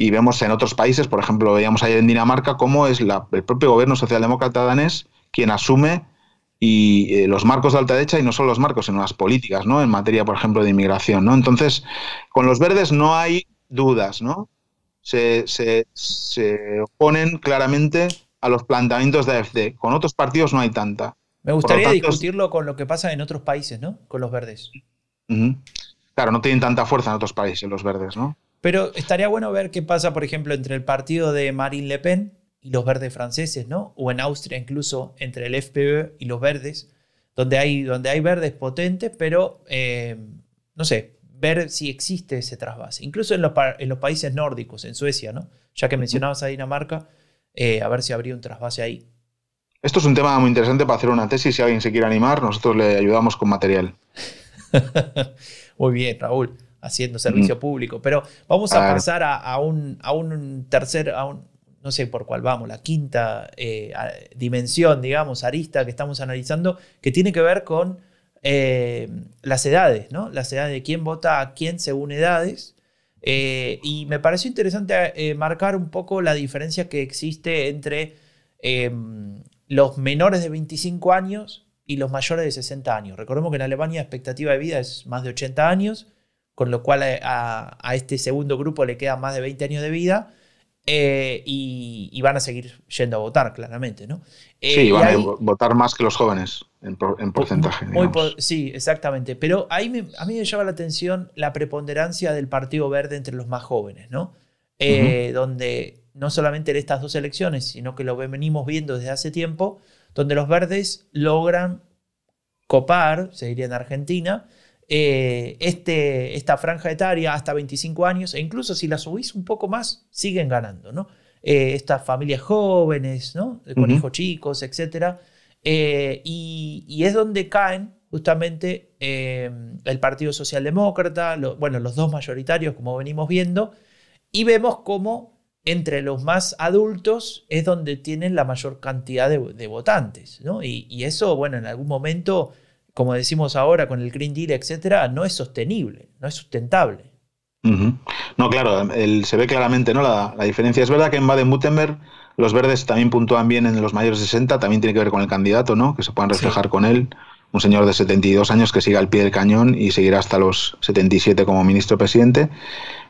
[SPEAKER 3] y vemos en otros países, por ejemplo, veíamos ayer en Dinamarca, cómo es el propio gobierno socialdemócrata danés quien asume y eh, los marcos de alta derecha y no solo los marcos, sino las políticas, ¿no? En materia, por ejemplo, de inmigración, ¿no? Entonces, con los verdes no hay dudas, ¿no? Se, oponen claramente a los planteamientos de AFD. Con otros partidos no hay tanta.
[SPEAKER 1] Me gustaría discutirlo con lo que pasa en otros países, ¿no? Con los verdes.
[SPEAKER 3] Claro, no tienen tanta fuerza en otros países los verdes, ¿no?
[SPEAKER 1] Pero estaría bueno ver qué pasa, por ejemplo, entre el partido de Marine Le Pen y los verdes franceses, ¿no? O en Austria incluso entre el FPÖ y los verdes, donde hay, donde hay verdes potentes, pero eh, no sé, ver si existe ese trasvase. Incluso en los, en los, países nórdicos, en Suecia, ¿no? Ya que mencionabas a Dinamarca, eh, a ver si habría un trasvase ahí.
[SPEAKER 3] Esto es un tema muy interesante para hacer una tesis. Si alguien se quiere animar, nosotros le ayudamos con material. (laughs)
[SPEAKER 1] muy bien, Raúl haciendo servicio público. Pero vamos a pasar a, un, a, un, tercer, a un, no sé por cuál vamos, la quinta eh, dimensión, digamos, arista que estamos analizando, que tiene que ver con eh, las edades, ¿no? Las edades de quién vota a quién según edades. Eh, y me pareció interesante marcar un poco la diferencia que existe entre em, los menores de 25 años y los mayores de 60 años. Recordemos que en Alemania la expectativa de vida es más de 80 años, con lo cual a, a este segundo grupo le quedan más de 20 años de vida. Eh, y, van a seguir yendo a votar, claramente, ¿no?
[SPEAKER 3] Eh, sí, van a votar más que los jóvenes en, porcentaje.
[SPEAKER 1] sí, exactamente. Pero ahí a mí me llama la atención la preponderancia del Partido Verde entre los más jóvenes, ¿no? Eh, donde no solamente en estas dos elecciones, sino que lo venimos viendo desde hace tiempo, donde los verdes logran copar, se diría en Argentina, eh, este, esta franja etaria hasta 25 años, e incluso si la subís un poco más, siguen ganando, ¿no? Eh, estas familias jóvenes, ¿no? Con hijos chicos, etc. Eh, y, es donde caen justamente el Partido Socialdemócrata, bueno, los dos mayoritarios, como venimos viendo, y vemos cómo entre los más adultos es donde tienen la mayor cantidad de, votantes, ¿no? Y, y, eso, bueno, en algún momento como decimos ahora con el Green Deal, etcétera, no es sostenible, no es sustentable.
[SPEAKER 3] No, claro, se ve claramente ¿no? La, diferencia. Es verdad que en Baden-Württemberg los verdes también puntúan bien en los mayores de 60, también tiene que ver con el candidato, ¿no? que se puedan reflejar con él. Un señor de 72 años que siga al pie del cañón y seguirá hasta los 77 como ministro presidente.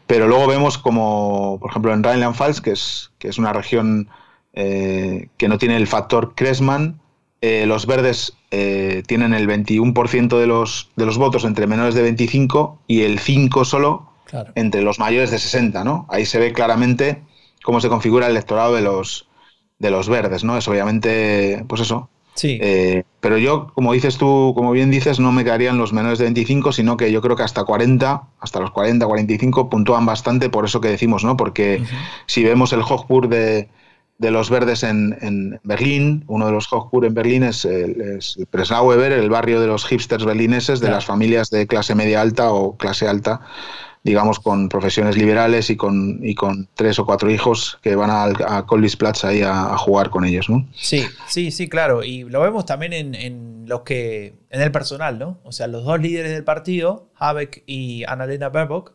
[SPEAKER 3] Pero luego vemos como, por ejemplo, en Rheinland-Pfalz, que es, que es una región eh, que no tiene el factor Kressmann, eh, los verdes eh, tienen el 21% de los, de los votos entre menores de 25 y el 5 solo entre los mayores de 60, ¿no? Ahí se ve claramente cómo se configura el electorado de los, de los verdes, ¿no? Es obviamente, pues eso.
[SPEAKER 1] Sí.
[SPEAKER 3] Eh, pero yo, como dices tú, como bien dices, no me quedarían los menores de 25, sino que yo creo que hasta 40, hasta los 40, 45 puntúan bastante por eso que decimos, ¿no? Porque si vemos el Hochburg de, de los verdes en, Berlín. Uno de los Hochburg en Berlín es, el, Presnau el barrio de los hipsters berlineses, de las familias de clase media alta o clase alta, digamos, con profesiones liberales y con, y con tres o cuatro hijos que van a, a ahí a, jugar con ellos, ¿no?
[SPEAKER 1] Sí, sí, sí, claro. Y lo vemos también en, los que, en el personal, ¿no? O sea, los dos líderes del partido, Habeck y Annalena Baerbock,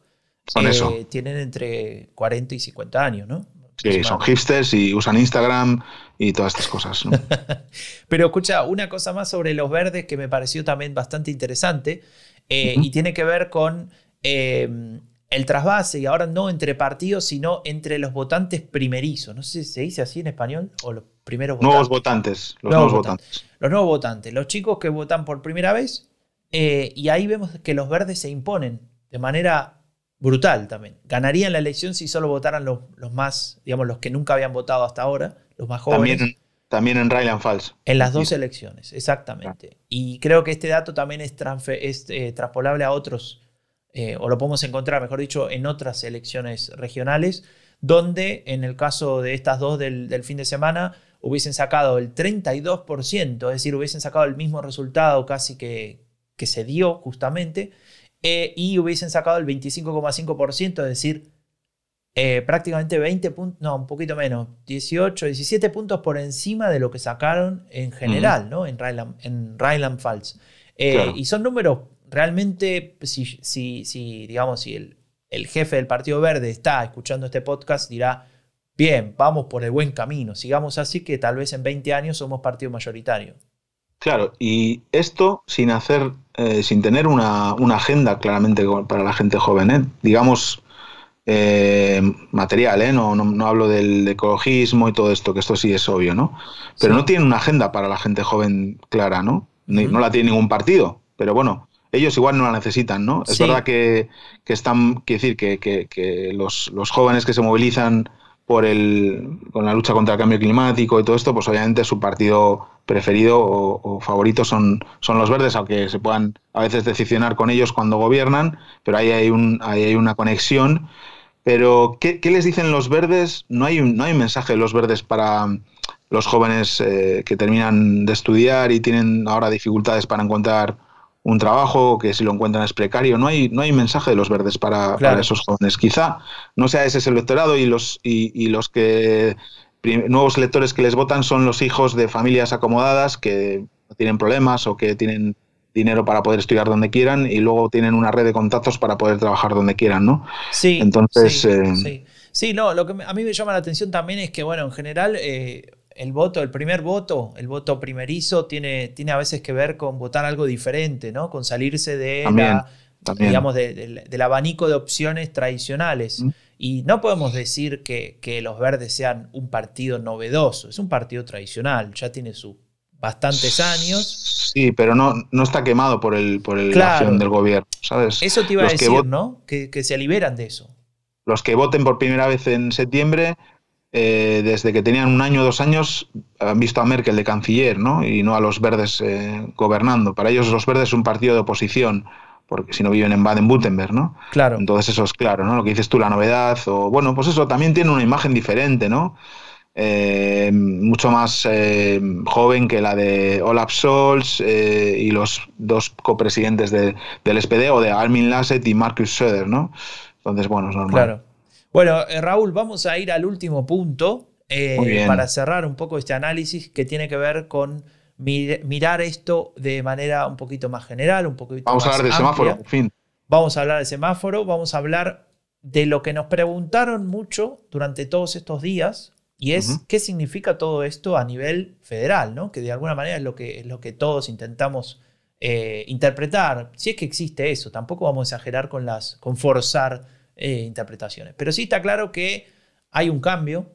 [SPEAKER 3] Son eso.
[SPEAKER 1] Eh, tienen entre 40 y 50 años, ¿no?
[SPEAKER 3] Sí, son hipsters y usan Instagram y todas estas cosas. (laughs)
[SPEAKER 1] Pero escucha, una cosa más sobre los verdes que me pareció también bastante interesante eh, y tiene que ver con eh, el trasvase, y ahora no entre partidos, sino entre los votantes primerizos. No sé si se dice así en español o los primeros
[SPEAKER 3] votantes. Nuevos votantes. Los nuevos, votantes.
[SPEAKER 1] Los nuevos votantes, los chicos que votan por primera vez. Eh, y ahí vemos que los verdes se imponen de manera brutal también. Ganarían la elección si solo votaran los, más, digamos, los que nunca habían votado hasta ahora, los más jóvenes.
[SPEAKER 3] También, también en Rheinland-Pfalz.
[SPEAKER 1] En las dos elecciones, exactamente. Y creo que este dato también es, es eh, transpolable a otros, eh, o lo podemos encontrar, mejor dicho, en otras elecciones regionales, donde en el caso de estas dos del, del fin de semana hubiesen sacado el 32%, es decir, hubiesen sacado el mismo resultado casi que, que se dio justamente, eh, y hubiesen sacado el 25,5%, es decir, eh, prácticamente 20 puntos, no, un poquito menos, 18, 17 puntos por encima de lo que sacaron en general, ¿no? En Rheinland, en Pfalz. Eh, y son números realmente, si, si, si digamos, si el, el jefe del Partido Verde está escuchando este podcast, dirá, bien, vamos por el buen camino, sigamos así que tal vez en 20 años somos partido mayoritario.
[SPEAKER 3] Claro, y esto sin hacer, eh, sin tener una, agenda claramente para la gente joven, ¿eh? digamos eh, material, ¿eh? No, no, hablo del ecologismo y todo esto, que esto sí es obvio, ¿no? Pero no tienen una agenda para la gente joven clara, ¿no? No la tiene ningún partido, pero bueno, ellos igual no la necesitan, ¿no? Es verdad que, están, quiero decir, que, que, los, los jóvenes que se movilizan por el, con la lucha contra el cambio climático y todo esto, pues obviamente su partido preferido o, favorito son, son los verdes, aunque se puedan a veces decepcionar con ellos cuando gobiernan, pero ahí hay, un, ahí hay una conexión. Pero, ¿qué, les dicen los verdes? No hay, un, no hay mensaje de los verdes para los jóvenes eh, que terminan de estudiar y tienen ahora dificultades para encontrar un trabajo que si lo encuentran es precario. No hay, no hay mensaje de los verdes para, esos jóvenes. Quizá no sea ese el electorado y los, y, los que nuevos electores que les votan son los hijos de familias acomodadas que tienen problemas o que tienen dinero para poder estudiar donde quieran y luego tienen una red de contactos para poder trabajar donde quieran, ¿no?
[SPEAKER 1] Sí.
[SPEAKER 3] Entonces.
[SPEAKER 1] Sí, eh, sí. no, lo que a mí me llama la atención también es que, bueno, en general. Eh, el voto, el primer voto, el voto primerizo, tiene, tiene a veces que ver con votar algo diferente, ¿no? Con salirse de digamos, del abanico de opciones tradicionales. Y no podemos decir que, los verdes sean un partido novedoso, es un partido tradicional, ya tiene sus bastantes años.
[SPEAKER 3] Sí, pero no, no está quemado por, el, por el, la acción del gobierno, ¿sabes?
[SPEAKER 1] Eso te iba a decir, ¿no? Que, que se liberan de eso.
[SPEAKER 3] Los que voten por primera vez en septiembre eh, desde que tenían un año o dos años, han visto a Merkel de canciller, ¿no? Y no a los verdes eh, gobernando. Para ellos los verdes es un partido de oposición, porque si no viven en Baden-Württemberg, ¿no?
[SPEAKER 1] Claro.
[SPEAKER 3] Entonces eso es claro, ¿no? Lo que dices tú, la novedad, o bueno, pues eso también tiene una imagen diferente, ¿no? Eh, mucho más joven que la de Olaf Scholz y los dos copresidentes del SPD, o de Armin Lasset y Markus Söder, ¿no? Entonces, bueno, es normal.
[SPEAKER 1] Claro. Bueno, eh, Raúl, vamos a ir al último punto eh, para cerrar un poco este análisis que tiene que ver con mirar esto de manera un poquito más general, un poquito
[SPEAKER 3] Vamos
[SPEAKER 1] a
[SPEAKER 3] hablar de semáforo, fin.
[SPEAKER 1] Vamos a hablar de semáforo, vamos a hablar de lo que nos preguntaron mucho durante todos estos días, y es qué significa todo esto a nivel federal, ¿no? que de alguna manera es lo que, es lo que todos intentamos eh, interpretar, si es que existe eso, tampoco vamos a exagerar con, las, con forzar eh, interpretaciones. Pero sí está claro que hay un cambio,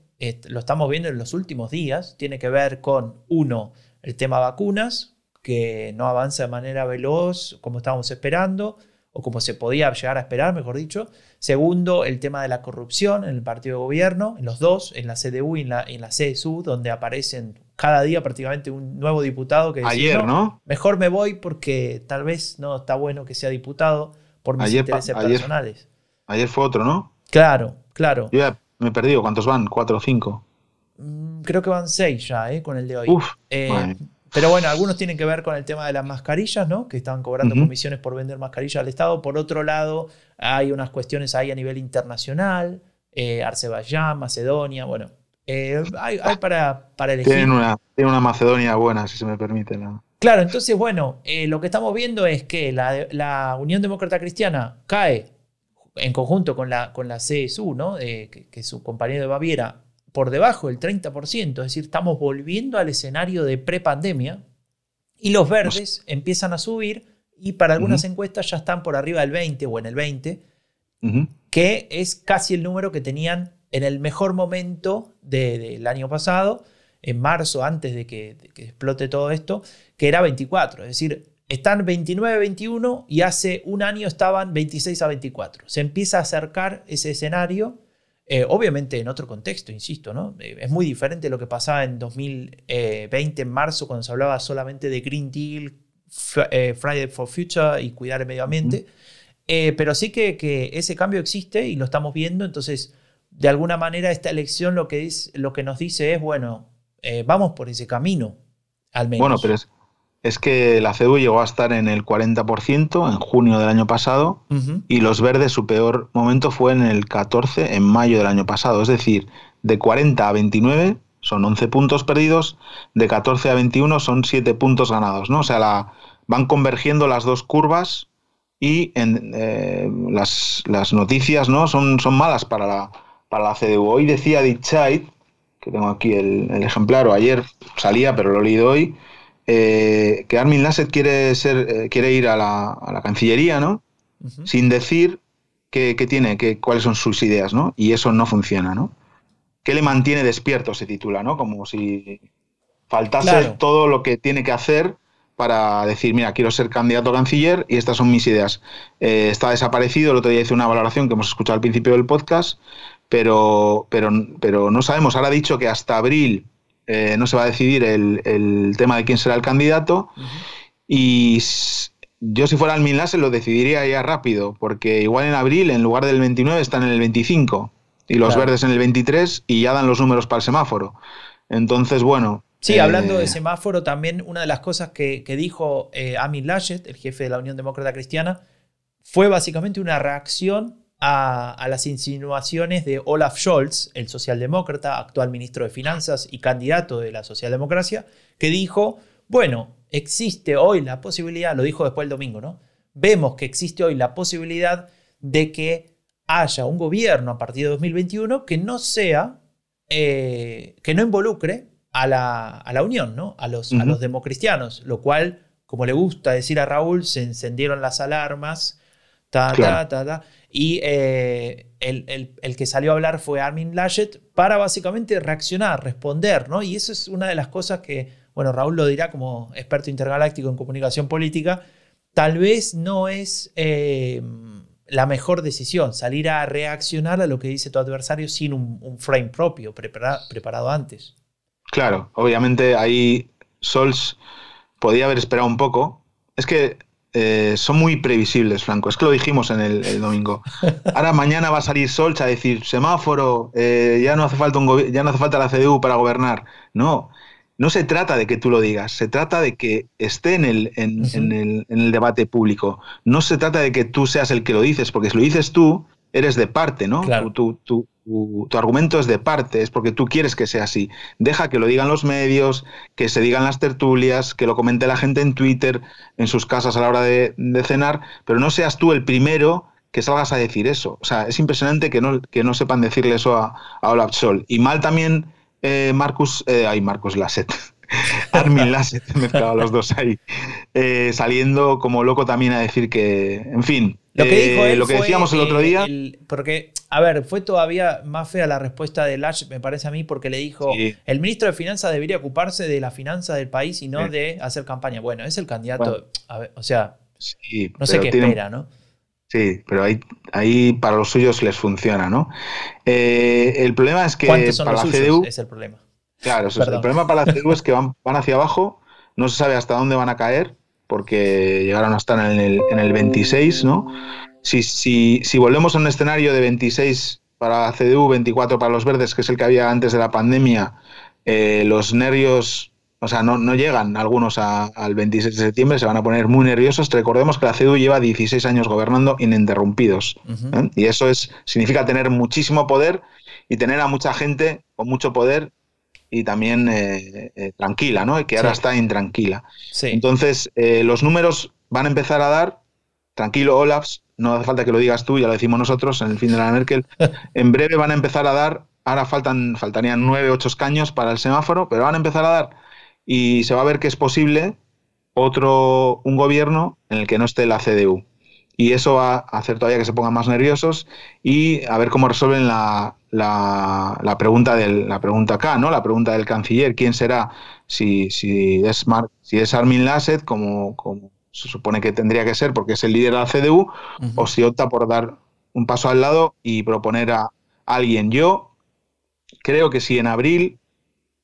[SPEAKER 1] lo estamos viendo en los últimos días, tiene que ver con, uno, el tema vacunas, que no avanza de manera veloz como estábamos esperando, o como se podía llegar a esperar, mejor dicho. Segundo, el tema de la corrupción en el partido de gobierno, en los dos, en la CDU y en la, en la CSU, donde aparecen cada día prácticamente un nuevo diputado que
[SPEAKER 3] dice, Ayer, no,
[SPEAKER 1] Mejor me voy porque tal vez no está bueno que sea diputado por mis intereses personales.
[SPEAKER 3] Ayer fue otro, ¿no?
[SPEAKER 1] Claro, claro.
[SPEAKER 3] Yo ya me he perdido. ¿Cuántos van? ¿Cuatro o cinco?
[SPEAKER 1] Mm, creo que van seis ya, ¿eh? Con el de hoy. Uf, eh, pero bueno, algunos tienen que ver con el tema de las mascarillas, ¿no? Que estaban cobrando comisiones por vender mascarillas al Estado. Por otro lado, hay unas cuestiones ahí a nivel internacional. Eh, Macedonia, bueno. Eh, hay, para, para, elegir.
[SPEAKER 3] Tienen una, una, Macedonia buena, si se me permite.
[SPEAKER 1] Claro, entonces, bueno, lo que estamos viendo es que la, la Unión Demócrata Cristiana cae en conjunto con la, con la CSU, ¿no? que, es su compañero de Baviera, por debajo del 30%, es decir, estamos volviendo al escenario de prepandemia y los verdes empiezan a subir y para algunas encuestas ya están por arriba del 20 o en el 20, que es casi el número que tenían en el mejor momento del año pasado, en marzo, antes de que, de que explote todo esto, que era 24. Es decir, están 29-21 y hace un año estaban 26 a 24. Se empieza a acercar ese escenario, eh, obviamente en otro contexto, insisto, ¿no? Eh, es muy diferente lo que pasaba en 2020, en marzo, cuando se hablaba solamente de Green Deal, eh, Friday for Future y cuidar el medio ambiente. pero sí que, que, ese cambio existe y lo estamos viendo, entonces, de alguna manera, esta elección lo que, es, lo que nos dice es, bueno, vamos por ese camino, al menos.
[SPEAKER 3] Bueno, pero es es que la CDU llegó a estar en el 40% en junio del año pasado y los verdes su peor momento fue en el 14 en mayo del año pasado. Es decir, de 40 a 29 son 11 puntos perdidos, de 14 a 21 son 7 puntos ganados. ¿no? O sea, la, van convergiendo las dos curvas y en, eh, las, noticias ¿no? son, son malas para la, para la CDU. Hoy decía Dichait, que tengo aquí el, el ejemplar, o ayer salía, pero lo he leído hoy, eh, que Armin Lasset quiere, ser, eh, quiere ir a la, Cancillería, ¿no? Sin decir qué, tiene, que, cuáles son sus ideas, ¿no? Y eso no funciona, ¿no? ¿Qué le mantiene despierto? Se titula, ¿no? Como si faltase todo lo que tiene que hacer para decir, mira, quiero ser candidato a canciller y estas son mis ideas. Eh, está desaparecido, el otro día hice una valoración que hemos escuchado al principio del podcast, pero, pero, pero no sabemos. Ahora ha dicho que hasta abril eh, no se va a decidir el, tema de quién será el candidato. Y yo si fuera el se lo decidiría ya rápido, porque igual en abril, en lugar del 29, están en el 25 y los verdes en el 23 y ya dan los números para el semáforo. Entonces, bueno.
[SPEAKER 1] Sí, hablando de eh, semáforo, también una de las cosas que, dijo eh, Amin Laschet, el jefe de la Unión Demócrata Cristiana, fue básicamente una reacción a, las insinuaciones de Olaf Scholz, el socialdemócrata, actual ministro de Finanzas y candidato de la socialdemocracia, que dijo, Bueno, existe hoy la posibilidad, lo dijo después el domingo, ¿no? Vemos que existe hoy la posibilidad de que haya un gobierno a partir de 2021 que no sea, eh, que no involucre a la, Unión, ¿no? A los, a los democristianos, lo cual, como le gusta decir a Raúl, se encendieron las alarmas, ta, ta, ta, ta, y eh, el, que salió a hablar fue Armin Laschet para básicamente reaccionar, responder, ¿no? Y eso es una de las cosas que, bueno, Raúl lo dirá como experto intergaláctico en comunicación política, tal vez no es eh, la mejor decisión, salir a reaccionar a lo que dice tu adversario sin un, frame propio, preparado antes.
[SPEAKER 3] Claro, obviamente ahí Sols podía haber esperado un poco. Es que eh, son muy previsibles, Franco. Es que lo dijimos en el, domingo. (laughs) Ahora mañana va a salir Sols a decir semáforo, eh, ya no hace falta un ya no hace falta la CDU para gobernar. No, no se trata de que tú lo digas, se trata de que esté en el, en, el, en el debate público. No se trata de que tú seas el que lo dices, porque si lo dices tú, eres de parte, ¿no? Tu, argumento es de parte, es porque tú quieres que sea así. Deja que lo digan los medios, que se digan las tertulias, que lo comente la gente en Twitter, en sus casas a la hora de, cenar, pero no seas tú el primero que salgas a decir eso. O sea, es impresionante que no, que no sepan decirle eso a, Olaf Sol. Y mal también eh, Marcus, eh, ay, Marcus Lasset. (laughs) (laughs) Armin Lasset, mezclado los dos ahí, eh, saliendo como loco también a decir que, en fin,
[SPEAKER 1] lo que, lo que decíamos el otro día. porque, a ver, fue todavía más fea la respuesta de Lash, me parece a mí, porque le dijo: el ministro de Finanzas debería ocuparse de la finanza del país y no de hacer campaña. Bueno, es el candidato, o sea, no sé qué espera, ¿no?
[SPEAKER 3] Sí, pero ahí, ahí para los suyos les funciona, ¿no? Eh, el problema es que para la CDU.
[SPEAKER 1] Es el problema.
[SPEAKER 3] Claro, el problema para la CDU (laughs) es que van, van hacia abajo, no se sabe hasta dónde van a caer, porque llegaron a estar en el, en el 26, ¿no? Si, si, si volvemos a un escenario de 26 para la CDU, 24 para los verdes, que es el que había antes de la pandemia, eh, los nervios o sea, no, no llegan algunos al 26 de septiembre, se van a poner muy nerviosos. Recordemos que la CDU lleva 16 años gobernando ininterrumpidos. ¿eh? Y eso es, significa tener muchísimo poder y tener a mucha gente con mucho poder y también eh, eh, tranquila, ¿no? Que ahora está intranquila. Entonces, los números van a empezar a dar, tranquilo, Olafs, no hace falta que lo digas tú, ya lo decimos nosotros en el fin de la Merkel. (laughs) En breve van a empezar a dar, ahora faltan, faltarían nueve, ocho escaños para el semáforo, pero van a empezar a dar y se va a ver que es posible otro, un gobierno en el que no esté la CDU. Y eso va a hacer todavía que se pongan más nerviosos y a ver cómo resuelven la, la, pregunta del, la pregunta K, ¿no? La pregunta del canciller, ¿quién será? Si, si, es, si es Armin Lasset, como, como se supone que tendría que ser porque es el líder de la CDU, o si opta por dar un paso al lado y proponer a alguien. Yo creo que si en abril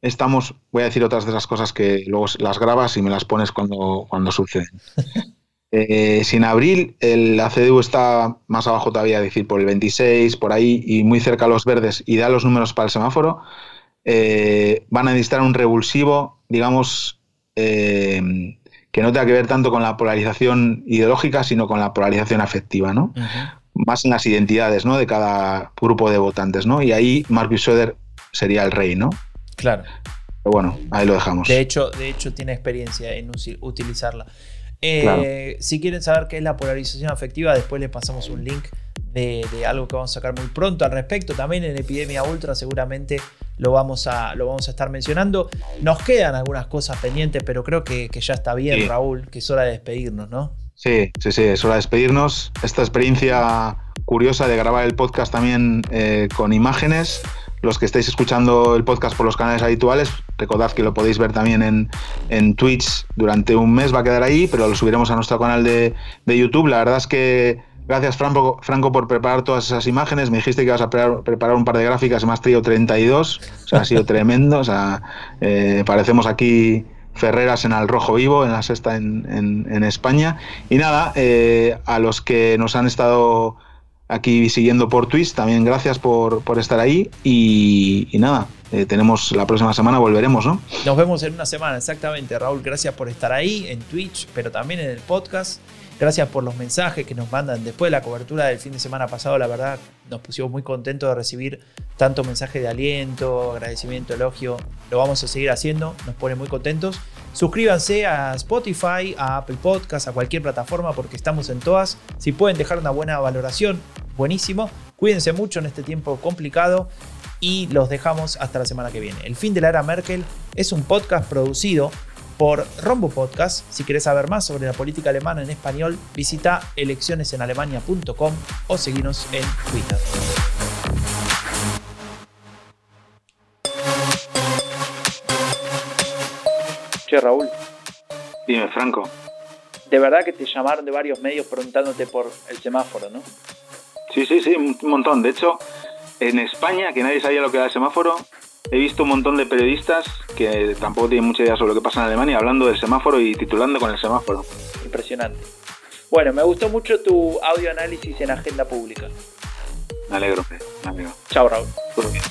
[SPEAKER 3] estamos, voy a decir otras de esas cosas que luego las grabas y me las pones cuando, cuando suceden. (laughs) Eh, si en abril el, la CDU está más abajo todavía, decir, por el 26, por ahí, y muy cerca a los verdes, y da los números para el semáforo, eh, van a necesitar un revulsivo, digamos, eh, que no tenga que ver tanto con la polarización ideológica, sino con la polarización afectiva, ¿no? Más en las identidades, ¿no? De cada grupo de votantes, ¿no? Y ahí Marcus Söder sería el rey, ¿no?
[SPEAKER 1] Claro.
[SPEAKER 3] Pero bueno, ahí lo dejamos.
[SPEAKER 1] De hecho, de hecho tiene experiencia en utilizarla. Eh, si quieren saber qué es la polarización afectiva, después les pasamos un link de, algo que vamos a sacar muy pronto al respecto. También en Epidemia Ultra seguramente lo vamos a, lo vamos a estar mencionando. Nos quedan algunas cosas pendientes, pero creo que, ya está bien, Raúl, que es hora de despedirnos, ¿no?
[SPEAKER 3] Sí, sí, sí, es hora de despedirnos. Esta experiencia curiosa de grabar el podcast también eh, con imágenes los que estáis escuchando el podcast por los canales habituales, recordad que lo podéis ver también en, en Twitch durante un mes, va a quedar ahí, pero lo subiremos a nuestro canal de, YouTube. La verdad es que gracias Franco, Franco por preparar todas esas imágenes. Me dijiste que ibas a preparar, un par de gráficas más trío 32, o sea, ha sido (laughs) tremendo. O sea, eh, parecemos aquí Ferreras en el rojo vivo, en la sexta en, en, España. Y nada, eh, a los que nos han estado aquí siguiendo por Twitch. También gracias por, estar ahí y, nada, eh, tenemos la próxima semana, volveremos, ¿no?
[SPEAKER 1] Nos vemos en una semana, exactamente. Raúl, gracias por estar ahí en Twitch, pero también en el podcast. Gracias por los mensajes que nos mandan después de la cobertura del fin de semana pasado. La verdad, nos pusimos muy contentos de recibir tanto mensaje de aliento, agradecimiento, elogio. Lo vamos a seguir haciendo, nos pone muy contentos. Suscríbanse a Spotify, a Apple Podcasts, a cualquier plataforma porque estamos en todas. Si pueden dejar una buena valoración, buenísimo. Cuídense mucho en este tiempo complicado y los dejamos hasta la semana que viene. El fin de la era Merkel es un podcast producido por Rombo Podcast. Si querés saber más sobre la política alemana en español, visita eleccionesenalemania.com o seguinos en Twitter. Che, Raúl.
[SPEAKER 3] Dime, Franco.
[SPEAKER 1] De verdad que te llamaron de varios medios preguntándote por el semáforo, ¿no?
[SPEAKER 3] Sí, sí, sí, un montón. De hecho, en España, que nadie sabía lo que era el semáforo, he visto un montón de periodistas que tampoco tienen mucha idea sobre lo que pasa en Alemania hablando del semáforo y titulando con el semáforo.
[SPEAKER 1] Impresionante. Bueno, me gustó mucho tu audio análisis en agenda pública.
[SPEAKER 3] Me alegro, me alegro.
[SPEAKER 1] Chao, Raúl.
[SPEAKER 3] Bien.